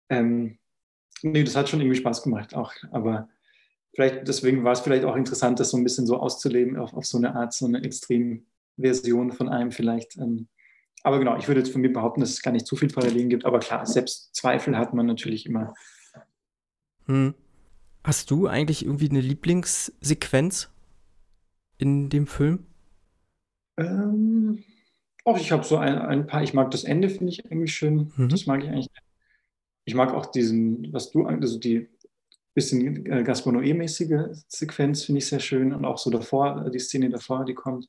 C: Ähm, nee, das hat schon irgendwie Spaß gemacht auch, aber vielleicht, deswegen war es vielleicht auch interessant, das so ein bisschen so auszuleben auf, auf so eine Art, so eine Extremversion von einem vielleicht. Ähm, aber genau, ich würde jetzt von mir behaupten, dass es gar nicht zu viel Parallelen gibt. Aber klar, selbst Zweifel hat man natürlich immer.
B: Hm. Hast du eigentlich irgendwie eine Lieblingssequenz in dem Film?
C: Ähm, auch ich habe so ein, ein, paar. Ich mag das Ende, finde ich irgendwie schön. Mhm. Das mag ich eigentlich. Ich mag auch diesen, was du, also die bisschen äh, Gaspar Noé-mäßige Sequenz finde ich sehr schön. Und auch so davor, die Szene davor, die kommt.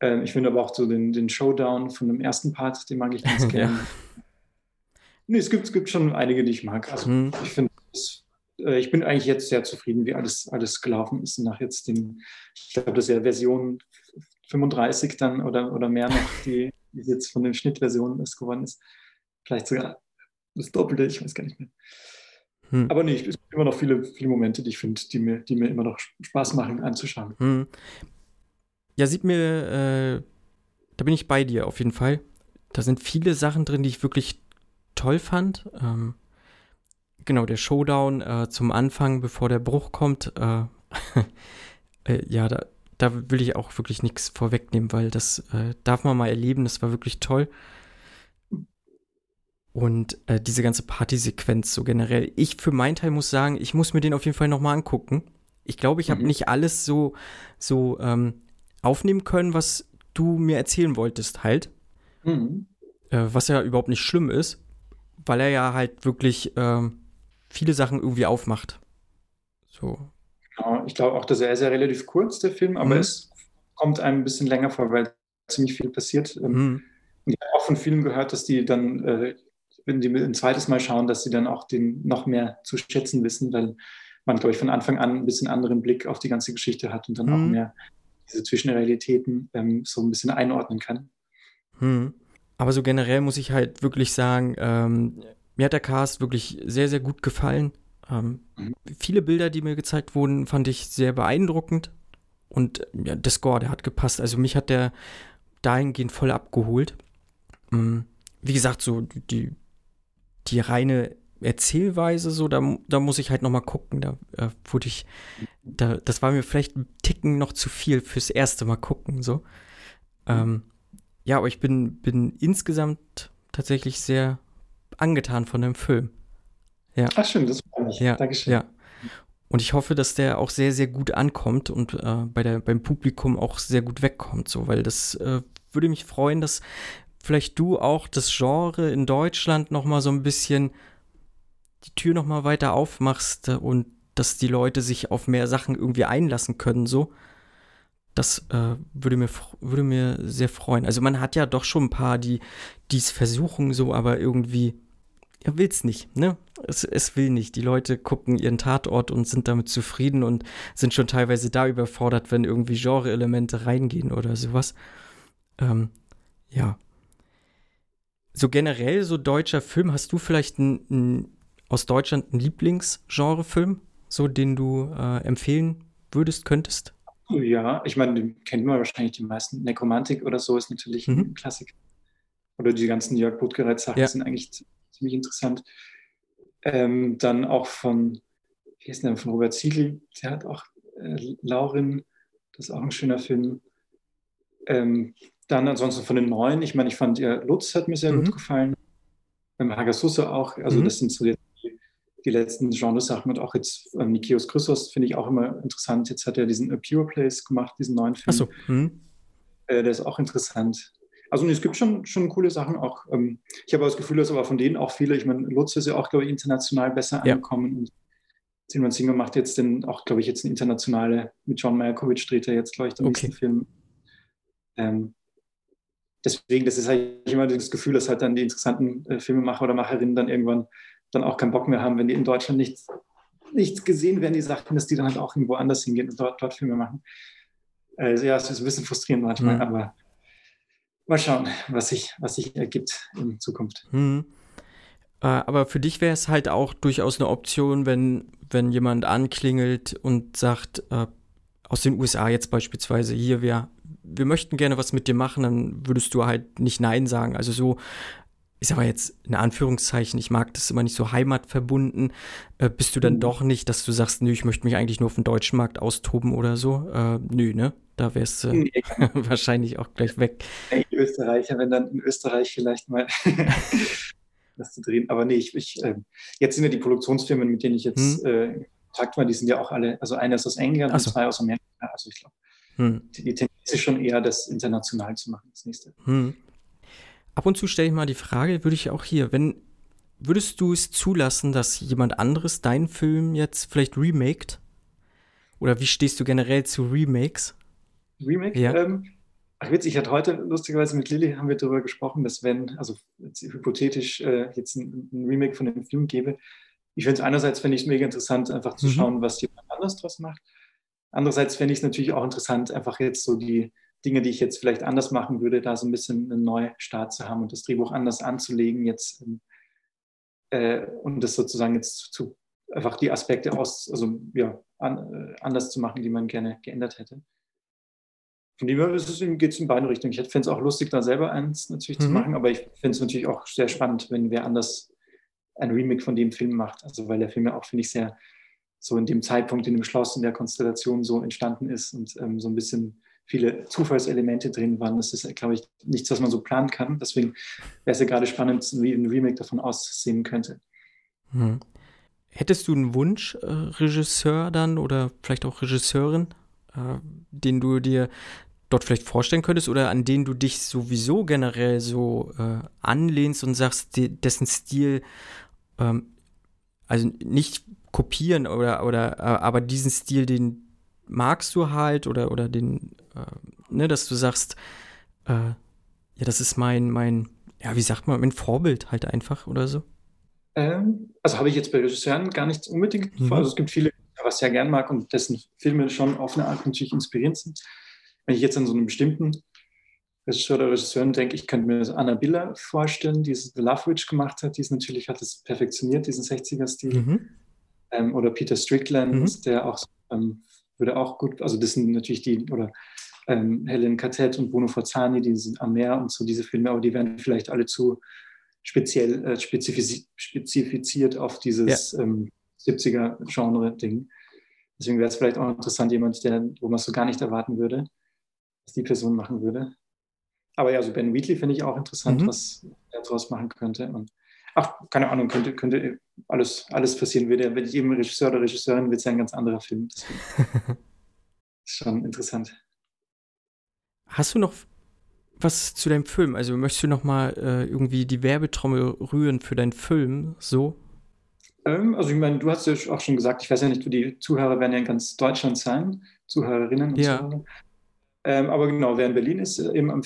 C: Ähm, ich finde aber auch so den, den Showdown von dem ersten Part, den mag ich ganz gerne. ja. Nee, es gibt, es gibt schon einige, die ich mag. Also mhm. ich finde, äh, ich bin eigentlich jetzt sehr zufrieden, wie alles, alles gelaufen ist nach jetzt den, ich glaube, das ist ja Version 35 dann oder, oder mehr noch, die, die jetzt von den Schnittversionen ist geworden ist. Vielleicht sogar das Doppelte, ich weiß gar nicht mehr. Hm. Aber nee, es gibt immer noch viele, viele Momente, die ich finde, die mir, die mir immer noch Spaß machen anzuschauen.
B: Hm. Ja, sieht mir, äh, da bin ich bei dir auf jeden Fall. Da sind viele Sachen drin, die ich wirklich toll fand. Ähm, genau, der Showdown äh, zum Anfang, bevor der Bruch kommt. Äh, äh, ja, da, da will ich auch wirklich nichts vorwegnehmen, weil das äh, darf man mal erleben. Das war wirklich toll. Und äh, diese ganze Partysequenz so generell. Ich für meinen Teil muss sagen, ich muss mir den auf jeden Fall nochmal angucken. Ich glaube, ich habe mhm. nicht alles so, so ähm, aufnehmen können, was du mir erzählen wolltest, halt. Mhm. Äh, was ja überhaupt nicht schlimm ist, weil er ja halt wirklich äh, viele Sachen irgendwie aufmacht. So.
C: Genau, ich glaube auch, dass er ist ja relativ kurz, der Film, aber mhm. es kommt einem ein bisschen länger vor, weil ziemlich viel passiert. Ähm, mhm. Und ich habe auch von vielen gehört, dass die dann, äh, wenn die ein zweites Mal schauen, dass sie dann auch den noch mehr zu schätzen wissen, weil man, glaube ich, von Anfang an ein bisschen anderen Blick auf die ganze Geschichte hat und dann mhm. auch mehr diese Zwischenrealitäten ähm, so ein bisschen einordnen kann.
B: Mhm. Aber so generell muss ich halt wirklich sagen, ähm, mir hat der Cast wirklich sehr, sehr gut gefallen. Ähm, mhm. Viele Bilder, die mir gezeigt wurden, fand ich sehr beeindruckend. Und ja, der Score, der hat gepasst. Also mich hat der dahingehend voll abgeholt. Mhm. Wie gesagt, so die, die reine Erzählweise, so, da, da muss ich halt noch mal gucken. Da äh, wurde ich, da, das war mir vielleicht ein Ticken noch zu viel fürs erste Mal gucken, so. Ähm, ja, aber ich bin, bin insgesamt tatsächlich sehr angetan von dem Film.
C: Ja. Ach schön, das freut mich.
B: Ja, Dankeschön. Ja. Und ich hoffe, dass der auch sehr, sehr gut ankommt und äh, bei der, beim Publikum auch sehr gut wegkommt, so, weil das äh, würde mich freuen, dass vielleicht du auch das Genre in Deutschland noch mal so ein bisschen die Tür noch mal weiter aufmachst und dass die Leute sich auf mehr Sachen irgendwie einlassen können, so. Das äh, würde, mir, würde mir sehr freuen. Also man hat ja doch schon ein paar, die es versuchen, so, aber irgendwie er will es nicht, ne? Es, es will nicht. Die Leute gucken ihren Tatort und sind damit zufrieden und sind schon teilweise da überfordert, wenn irgendwie Genre-Elemente reingehen oder sowas. Ähm, ja. So generell, so deutscher Film, hast du vielleicht ein, ein, aus Deutschland einen Lieblingsgenrefilm, so den du äh, empfehlen würdest, könntest?
C: Ja, ich meine, den kennt man wahrscheinlich die meisten. Nekromantik oder so ist natürlich mhm. ein Klassiker. Oder die ganzen Jörg Blutgerät-Sachen ja. sind eigentlich ziemlich interessant. Ähm, dann auch von, wie heißt der, von Robert Siegel, der hat auch äh, Laurin, das ist auch ein schöner Film. Ähm, dann ansonsten von den neuen, ich meine, ich fand ja Lutz hat mir sehr mhm. gut gefallen. Beim Hagasusse auch, also mhm. das sind so die, die letzten Genresachen und auch jetzt ähm, Nikios Chrysos finde ich auch immer interessant. Jetzt hat er diesen A Pure Place gemacht, diesen neuen Film. Ach so. Mhm. Äh, der ist auch interessant. Also es gibt schon, schon coole Sachen auch. Ähm, ich habe das Gefühl, dass aber von denen auch viele, ich meine, Lutz ist ja auch, glaube ich, international besser ja. angekommen. Und Silvan Singer macht jetzt den, auch, glaube ich, jetzt eine internationale, mit John Malkovich dreht er jetzt, glaube ich, den okay. nächsten Film. Ähm, deswegen, das ist halt immer das Gefühl, dass halt dann die interessanten äh, Filmemacher oder Macherinnen dann irgendwann dann auch keinen Bock mehr haben, wenn die in Deutschland nicht, nicht gesehen werden, die Sachen, dass die dann halt auch irgendwo anders hingehen und dort, dort Filme machen. Also ja, es ist ein bisschen frustrierend manchmal, mhm. aber mal schauen, was sich, was sich ergibt in Zukunft.
B: Hm. Äh, aber für dich wäre es halt auch durchaus eine Option, wenn, wenn jemand anklingelt und sagt, äh, aus den USA jetzt beispielsweise, hier, wir, wir möchten gerne was mit dir machen, dann würdest du halt nicht Nein sagen. Also so, sag mal jetzt in Anführungszeichen, ich mag das immer nicht so heimatverbunden, äh, bist du dann mhm. doch nicht, dass du sagst, nö, ich möchte mich eigentlich nur auf den deutschen Markt austoben oder so? Äh, nö, ne? Da wärst du nee. wahrscheinlich auch gleich weg.
C: Hey, Österreicher, wenn dann in Österreich vielleicht mal was zu drehen. Aber nee, ich, ich äh, jetzt sind ja die Produktionsfirmen, mit denen ich jetzt hm. äh, Kontakt war, die sind ja auch alle, also einer ist aus England so. und zwei aus Amerika. Also ich glaube, hm. die, die, Tendenz ist schon eher, das international zu machen, das nächste. Hm.
B: Ab und zu stelle ich mal die Frage, würde ich auch hier, wenn würdest du es zulassen, dass jemand anderes deinen Film jetzt vielleicht remaked? Oder wie stehst du generell zu Remakes?
C: Remake. Ja. Ähm, ach witzig, ich hatte heute lustigerweise mit Lilly haben wir darüber gesprochen, dass wenn, also hypothetisch äh, jetzt ein, ein, Remake von dem Film gäbe, ich finde es einerseits finde ich es mega interessant, einfach zu mhm. schauen, was jemand anders draus macht. Andererseits fände ich es natürlich auch interessant, einfach jetzt so die Dinge, die ich jetzt vielleicht anders machen würde, da so ein bisschen einen Neustart zu haben und das Drehbuch anders anzulegen jetzt ähm, äh, und das sozusagen jetzt zu einfach die Aspekte aus, also ja, an, äh, anders zu machen, die man gerne geändert hätte von dem her geht es in beide Richtungen. Ich fände es auch lustig, da selber eins natürlich mhm. zu machen, aber ich finde es natürlich auch sehr spannend, wenn wer anders ein Remake von dem Film macht. Also weil der Film ja auch, finde ich, sehr so in dem Zeitpunkt, in dem Schloss, in der Konstellation so entstanden ist und ähm, so ein bisschen viele Zufallselemente drin waren. Das ist, glaube ich, nichts, was man so planen kann. Deswegen wäre es ja gerade spannend, wie ein Remake davon aussehen könnte.
B: Mhm. Hättest du einen Wunsch, äh, Regisseur dann oder vielleicht auch Regisseurin, äh, den du dir dort vielleicht vorstellen könntest oder an denen du dich sowieso generell so äh, anlehnst und sagst, die, dessen Stil, ähm, also nicht kopieren oder, oder, äh, aber diesen Stil, den magst du halt oder, oder den, äh, ne, dass du sagst, äh, ja, das ist mein, mein, ja, wie sagt man, mein Vorbild halt einfach oder so?
C: Ähm, also habe ich jetzt bei Regisseuren gar nicht unbedingt mhm. vor. Also es gibt viele, was ich sehr gern mag und dessen Filme schon auf eine Art natürlich inspirierend sind. Wenn ich jetzt an so einen bestimmten Regisseur oder Regisseurin denke, ich könnte mir Anna Biller vorstellen, die The Love Witch gemacht hat. Die ist natürlich, hat es perfektioniert, diesen 60er-Stil. Mhm. Ähm, oder Peter Strickland, mhm. der auch, ähm, würde auch gut, also das sind natürlich die, oder ähm, Helen Cartet und Bruno Forzani, die sind am Meer und so diese Filme, aber die werden vielleicht alle zu speziell äh, spezifiz spezifiziert auf dieses ja. 70er-Genre-Ding. Ähm, Deswegen wäre es vielleicht auch interessant, jemand, der, wo man es so gar nicht erwarten würde, was die Person machen würde. Aber ja, so Ben Wheatley finde ich auch interessant, mhm. was er daraus machen könnte. Und ach, keine Ahnung, könnte, könnte alles, alles passieren. Würde, wenn ich eben Regisseur oder Regisseurin, wird es ja ein ganz anderer Film. ist schon interessant.
B: Hast du noch was zu deinem Film? Also möchtest du noch mal äh, irgendwie die Werbetrommel rühren für deinen Film? So?
C: Ähm, also ich meine, du hast ja auch schon gesagt, ich weiß ja nicht, die Zuhörer werden ja in ganz Deutschland sein, Zuhörerinnen und
B: ja.
C: Zuhörer. Ähm, aber genau, wer in Berlin ist, äh, eben am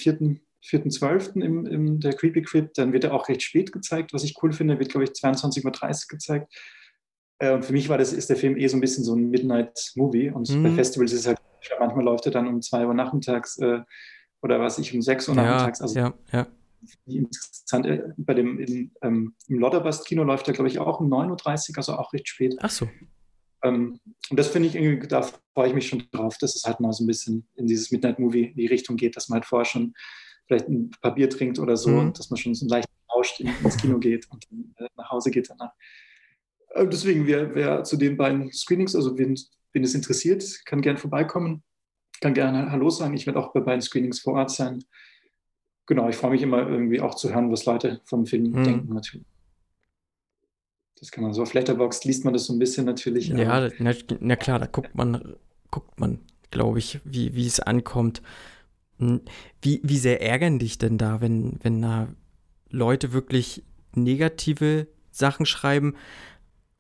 C: 4.12. 4. Im, im der Creepy Crypt, dann wird er auch recht spät gezeigt, was ich cool finde, wird, glaube ich, 22.30 Uhr gezeigt. Äh, und für mich war das, ist der Film eh so ein bisschen so ein Midnight-Movie. Und mhm. bei Festivals ist es halt, manchmal läuft er dann um 2 Uhr nachmittags äh, oder was ich um 6 Uhr ja, nachmittags.
B: Also ja, ja.
C: Interessant, äh, bei dem in, ähm, im Lodderbast-Kino läuft er, glaube ich, auch um 9.30 Uhr, also auch recht spät.
B: Ach so.
C: Ähm, und das finde ich irgendwie, da freue ich mich schon drauf, dass es halt mal so ein bisschen in dieses Midnight-Movie in die Richtung geht, dass man halt vorher schon vielleicht ein paar Bier trinkt oder so mhm. dass man schon so leicht rauscht ins Kino geht und äh, nach Hause geht danach. Äh, deswegen, wer, wer zu den beiden Screenings, also wen, wen es interessiert, kann gerne vorbeikommen, kann gerne Hallo sagen. Ich werde auch bei beiden Screenings vor Ort sein. Genau, ich freue mich immer irgendwie auch zu hören, was Leute vom Film mhm. denken natürlich. Das kann man so auf Letterboxd liest man das so ein bisschen natürlich.
B: Ja, na, na, klar, da guckt man, guckt man, glaube ich, wie, wie es ankommt. Hm, wie, wie sehr ärgern dich denn da, wenn, wenn da Leute wirklich negative Sachen schreiben?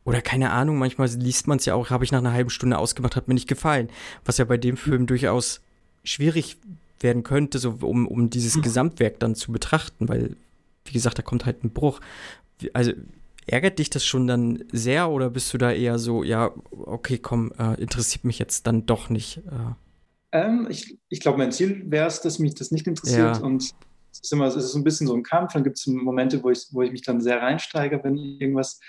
B: Oder keine Ahnung, manchmal liest man es ja auch, habe ich nach einer halben Stunde ausgemacht, hat mir nicht gefallen. Was ja bei dem Film durchaus schwierig werden könnte, so um, um dieses mhm. Gesamtwerk dann zu betrachten, weil, wie gesagt, da kommt halt ein Bruch. Also ärgert dich das schon dann sehr oder bist du da eher so, ja, okay, komm, äh, interessiert mich jetzt dann doch nicht? Äh?
C: Ähm, ich ich glaube, mein Ziel wäre es, dass mich das nicht interessiert ja. und es ist immer, es ist ein bisschen so ein Kampf. Dann gibt es Momente, wo ich, wo ich mich dann sehr reinsteige, wenn irgendwas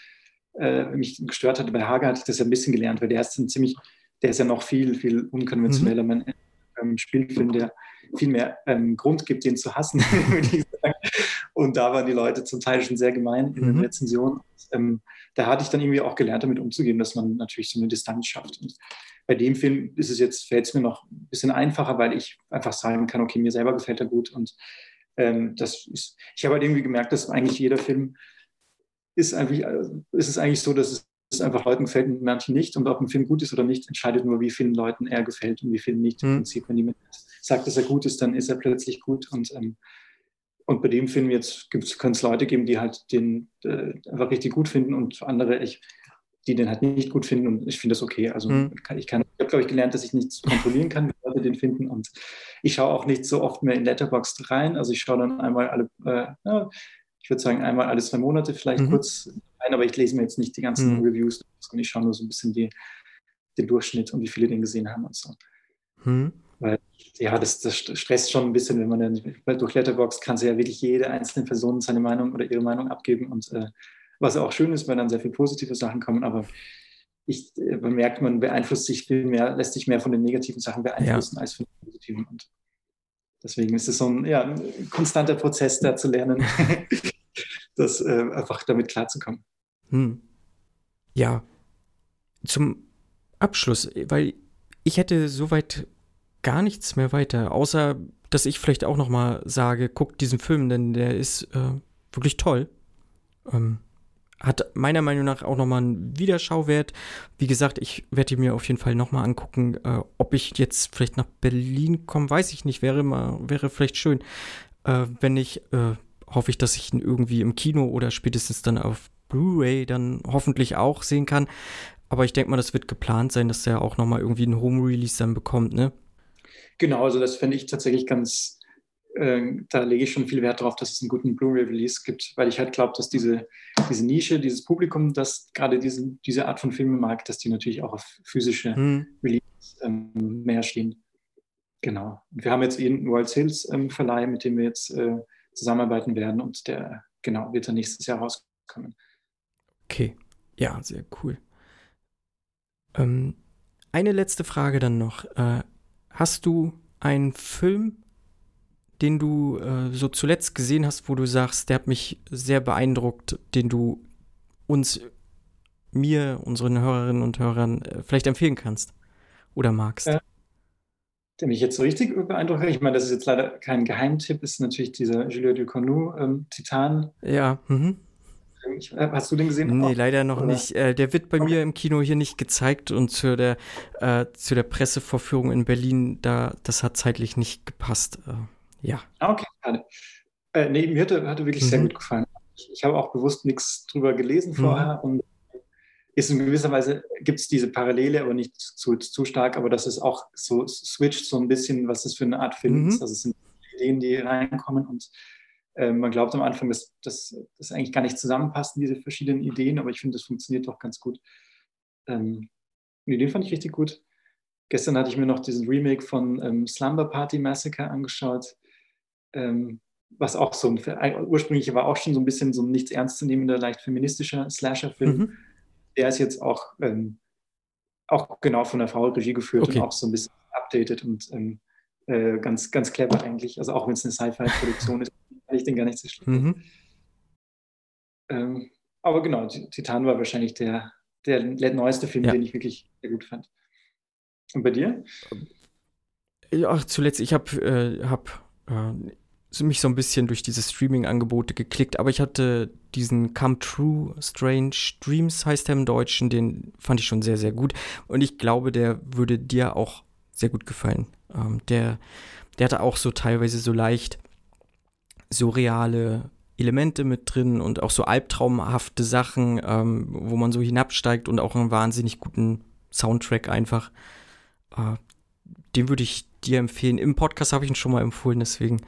C: äh, mich gestört hatte. Bei Hager hatte ich das ja ein bisschen gelernt, weil der ist ein ziemlich, der ist ja noch viel, viel unkonventioneller. Mhm. Mein ähm, Spielfilm, der viel mehr ähm, Grund gibt, den zu hassen, würde ich sagen. Und da waren die Leute zum Teil schon sehr gemein in mhm. den Rezensionen. Ähm, da hatte ich dann irgendwie auch gelernt, damit umzugehen, dass man natürlich so eine Distanz schafft. Und bei dem Film ist es jetzt, fällt es mir noch ein bisschen einfacher, weil ich einfach sagen kann, okay, mir selber gefällt er gut. Und ähm, das ist, ich habe halt irgendwie gemerkt, dass eigentlich jeder Film ist eigentlich, äh, ist es eigentlich so, dass es einfach Leuten gefällt und manchen nicht. Und ob ein Film gut ist oder nicht, entscheidet nur, wie vielen Leuten er gefällt und wie vielen nicht. Mhm. Im Prinzip, wenn jemand sagt, dass er gut ist, dann ist er plötzlich gut. Und ähm, und bei dem Film jetzt können es Leute geben, die halt den äh, einfach richtig gut finden und andere, ich, die den halt nicht gut finden. Und ich finde das okay. Also mhm. ich kann, ich habe, glaube ich, gelernt, dass ich nichts kontrollieren kann, wie Leute den finden. Und ich schaue auch nicht so oft mehr in Letterboxd rein. Also ich schaue dann einmal alle, äh, ja, ich würde sagen, einmal alle zwei Monate vielleicht mhm. kurz rein, aber ich lese mir jetzt nicht die ganzen mhm. Reviews, sondern ich schaue nur so ein bisschen die, den Durchschnitt und wie viele den gesehen haben und so. Mhm. Weil ja, das, das stresst schon ein bisschen, wenn man dann durch Letterbox kann sie ja wirklich jede einzelne Person seine Meinung oder ihre Meinung abgeben und äh, was auch schön ist, weil dann sehr viele positive Sachen kommen, aber ich äh, bemerkt, man beeinflusst sich viel mehr, lässt sich mehr von den negativen Sachen beeinflussen ja. als von den positiven und deswegen ist es so ein, ja, ein konstanter Prozess, da zu lernen, das äh, einfach damit klarzukommen. Hm.
B: Ja, zum Abschluss, weil ich hätte soweit gar nichts mehr weiter, außer dass ich vielleicht auch noch mal sage, guckt diesen Film, denn der ist äh, wirklich toll. Ähm, hat meiner Meinung nach auch noch mal einen Wiederschauwert. Wie gesagt, ich werde mir auf jeden Fall noch mal angucken, äh, ob ich jetzt vielleicht nach Berlin komme, weiß ich nicht, wäre mal wäre vielleicht schön. Äh, wenn nicht, äh, hoffe ich, dass ich ihn irgendwie im Kino oder spätestens dann auf Blu-ray dann hoffentlich auch sehen kann. Aber ich denke mal, das wird geplant sein, dass der auch nochmal irgendwie einen Home-Release dann bekommt, ne?
C: Genau, also das fände ich tatsächlich ganz, äh, da lege ich schon viel Wert darauf, dass es einen guten Blu-ray-Release gibt, weil ich halt glaube, dass diese, diese Nische, dieses Publikum, das gerade diese, diese Art von Filmen mag, dass die natürlich auch auf physische hm. Release ähm, mehr stehen. Genau. Und wir haben jetzt eben World Sales ähm, Verleih, mit dem wir jetzt äh, zusammenarbeiten werden und der, genau, wird dann nächstes Jahr rauskommen.
B: Okay. Ja, sehr cool. Ähm, eine letzte Frage dann noch. Äh, hast du einen Film, den du äh, so zuletzt gesehen hast, wo du sagst, der hat mich sehr beeindruckt, den du uns, mir, unseren Hörerinnen und Hörern äh, vielleicht empfehlen kannst oder magst? Ja.
C: Der mich jetzt so richtig beeindruckt hat, ich meine, das ist jetzt leider kein Geheimtipp, ist natürlich dieser Julio Ducournau, ähm, Titan.
B: Ja, mhm.
C: Äh, hast du den gesehen?
B: Nee, leider noch Oder? nicht. Äh, der wird bei okay. mir im Kino hier nicht gezeigt und zu der, äh, zu der Pressevorführung in Berlin, da, das hat zeitlich nicht gepasst. Äh, ja.
C: Ah, okay, schade. Äh, nee, mir hatte, hatte wirklich mhm. sehr gut gefallen. Ich, ich habe auch bewusst nichts drüber gelesen vorher mhm. und ist in gewisser Weise, gibt es diese Parallele, aber nicht zu, zu stark, aber das ist auch so, switcht so ein bisschen, was das für eine Art Film mhm. ist. Also es sind Ideen, die reinkommen und äh, man glaubt am Anfang, dass das eigentlich gar nicht zusammenpassen, diese verschiedenen Ideen, aber ich finde, das funktioniert doch ganz gut. Ähm, den fand ich richtig gut. Gestern hatte ich mir noch diesen Remake von ähm, Slumber Party Massacre angeschaut, ähm, was auch so ein, ursprünglich war auch schon so ein bisschen so ein nichts ernstzunehmender, leicht feministischer Slasher-Film. Mhm. Der ist jetzt auch, ähm, auch genau von der Frau Regie geführt okay. und auch so ein bisschen updated und ähm, äh, ganz, ganz clever eigentlich. Also auch wenn es eine Sci-Fi-Produktion ist, ich den gar nicht so schlimm. Mhm. Ähm, aber genau, Titan war wahrscheinlich der, der neueste Film, ja. den ich wirklich sehr gut fand. Und bei dir?
B: Ja, zuletzt, ich habe äh, hab, äh, mich so ein bisschen durch diese Streaming-Angebote geklickt, aber ich hatte diesen Come True Strange Dreams, heißt er im Deutschen, den fand ich schon sehr, sehr gut. Und ich glaube, der würde dir auch sehr gut gefallen. Ähm, der, der hatte auch so teilweise so leicht surreale Elemente mit drin und auch so albtraumhafte Sachen, ähm, wo man so hinabsteigt und auch einen wahnsinnig guten Soundtrack einfach. Äh, den würde ich dir empfehlen. Im Podcast habe ich ihn schon mal empfohlen, deswegen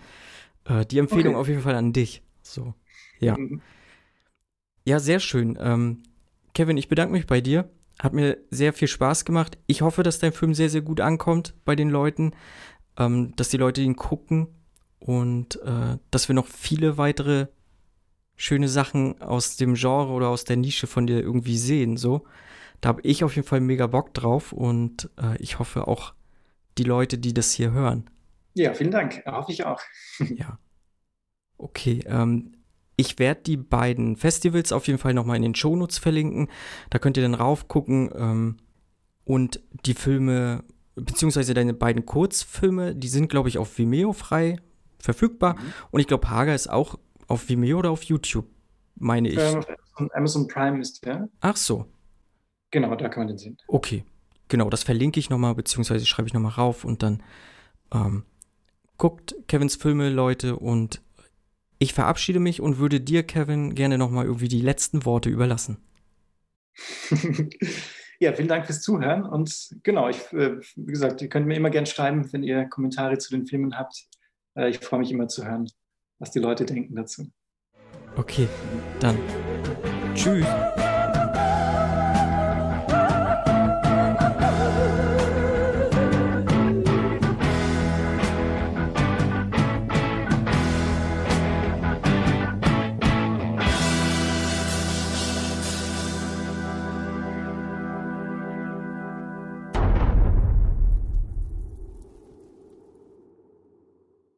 B: äh, die Empfehlung okay. auf jeden Fall an dich. So, ja. Mhm. Ja, sehr schön. Ähm, Kevin, ich bedanke mich bei dir. Hat mir sehr viel Spaß gemacht. Ich hoffe, dass dein Film sehr, sehr gut ankommt bei den Leuten, ähm, dass die Leute ihn gucken und äh, dass wir noch viele weitere schöne Sachen aus dem Genre oder aus der Nische von dir irgendwie sehen. So, da habe ich auf jeden Fall mega Bock drauf und äh, ich hoffe auch die Leute, die das hier hören.
C: Ja, vielen Dank. Hoffe ich auch.
B: ja. Okay. Ähm, ich werde die beiden Festivals auf jeden Fall nochmal in den Shownotes verlinken. Da könnt ihr dann raufgucken ähm, und die Filme, beziehungsweise deine beiden Kurzfilme, die sind, glaube ich, auf Vimeo frei verfügbar. Mhm. Und ich glaube, Hager ist auch auf Vimeo oder auf YouTube, meine ich. Ähm,
C: Amazon Prime ist der.
B: Ach so.
C: Genau, da kann man den sehen.
B: Okay. Genau, das verlinke ich nochmal, beziehungsweise schreibe ich nochmal rauf und dann ähm, guckt Kevins Filme, Leute, und ich verabschiede mich und würde dir, Kevin, gerne nochmal irgendwie die letzten Worte überlassen.
C: ja, vielen Dank fürs Zuhören und genau, ich, äh, wie gesagt, ihr könnt mir immer gerne schreiben, wenn ihr Kommentare zu den Filmen habt. Äh, ich freue mich immer zu hören, was die Leute denken dazu.
B: Okay, dann tschüss.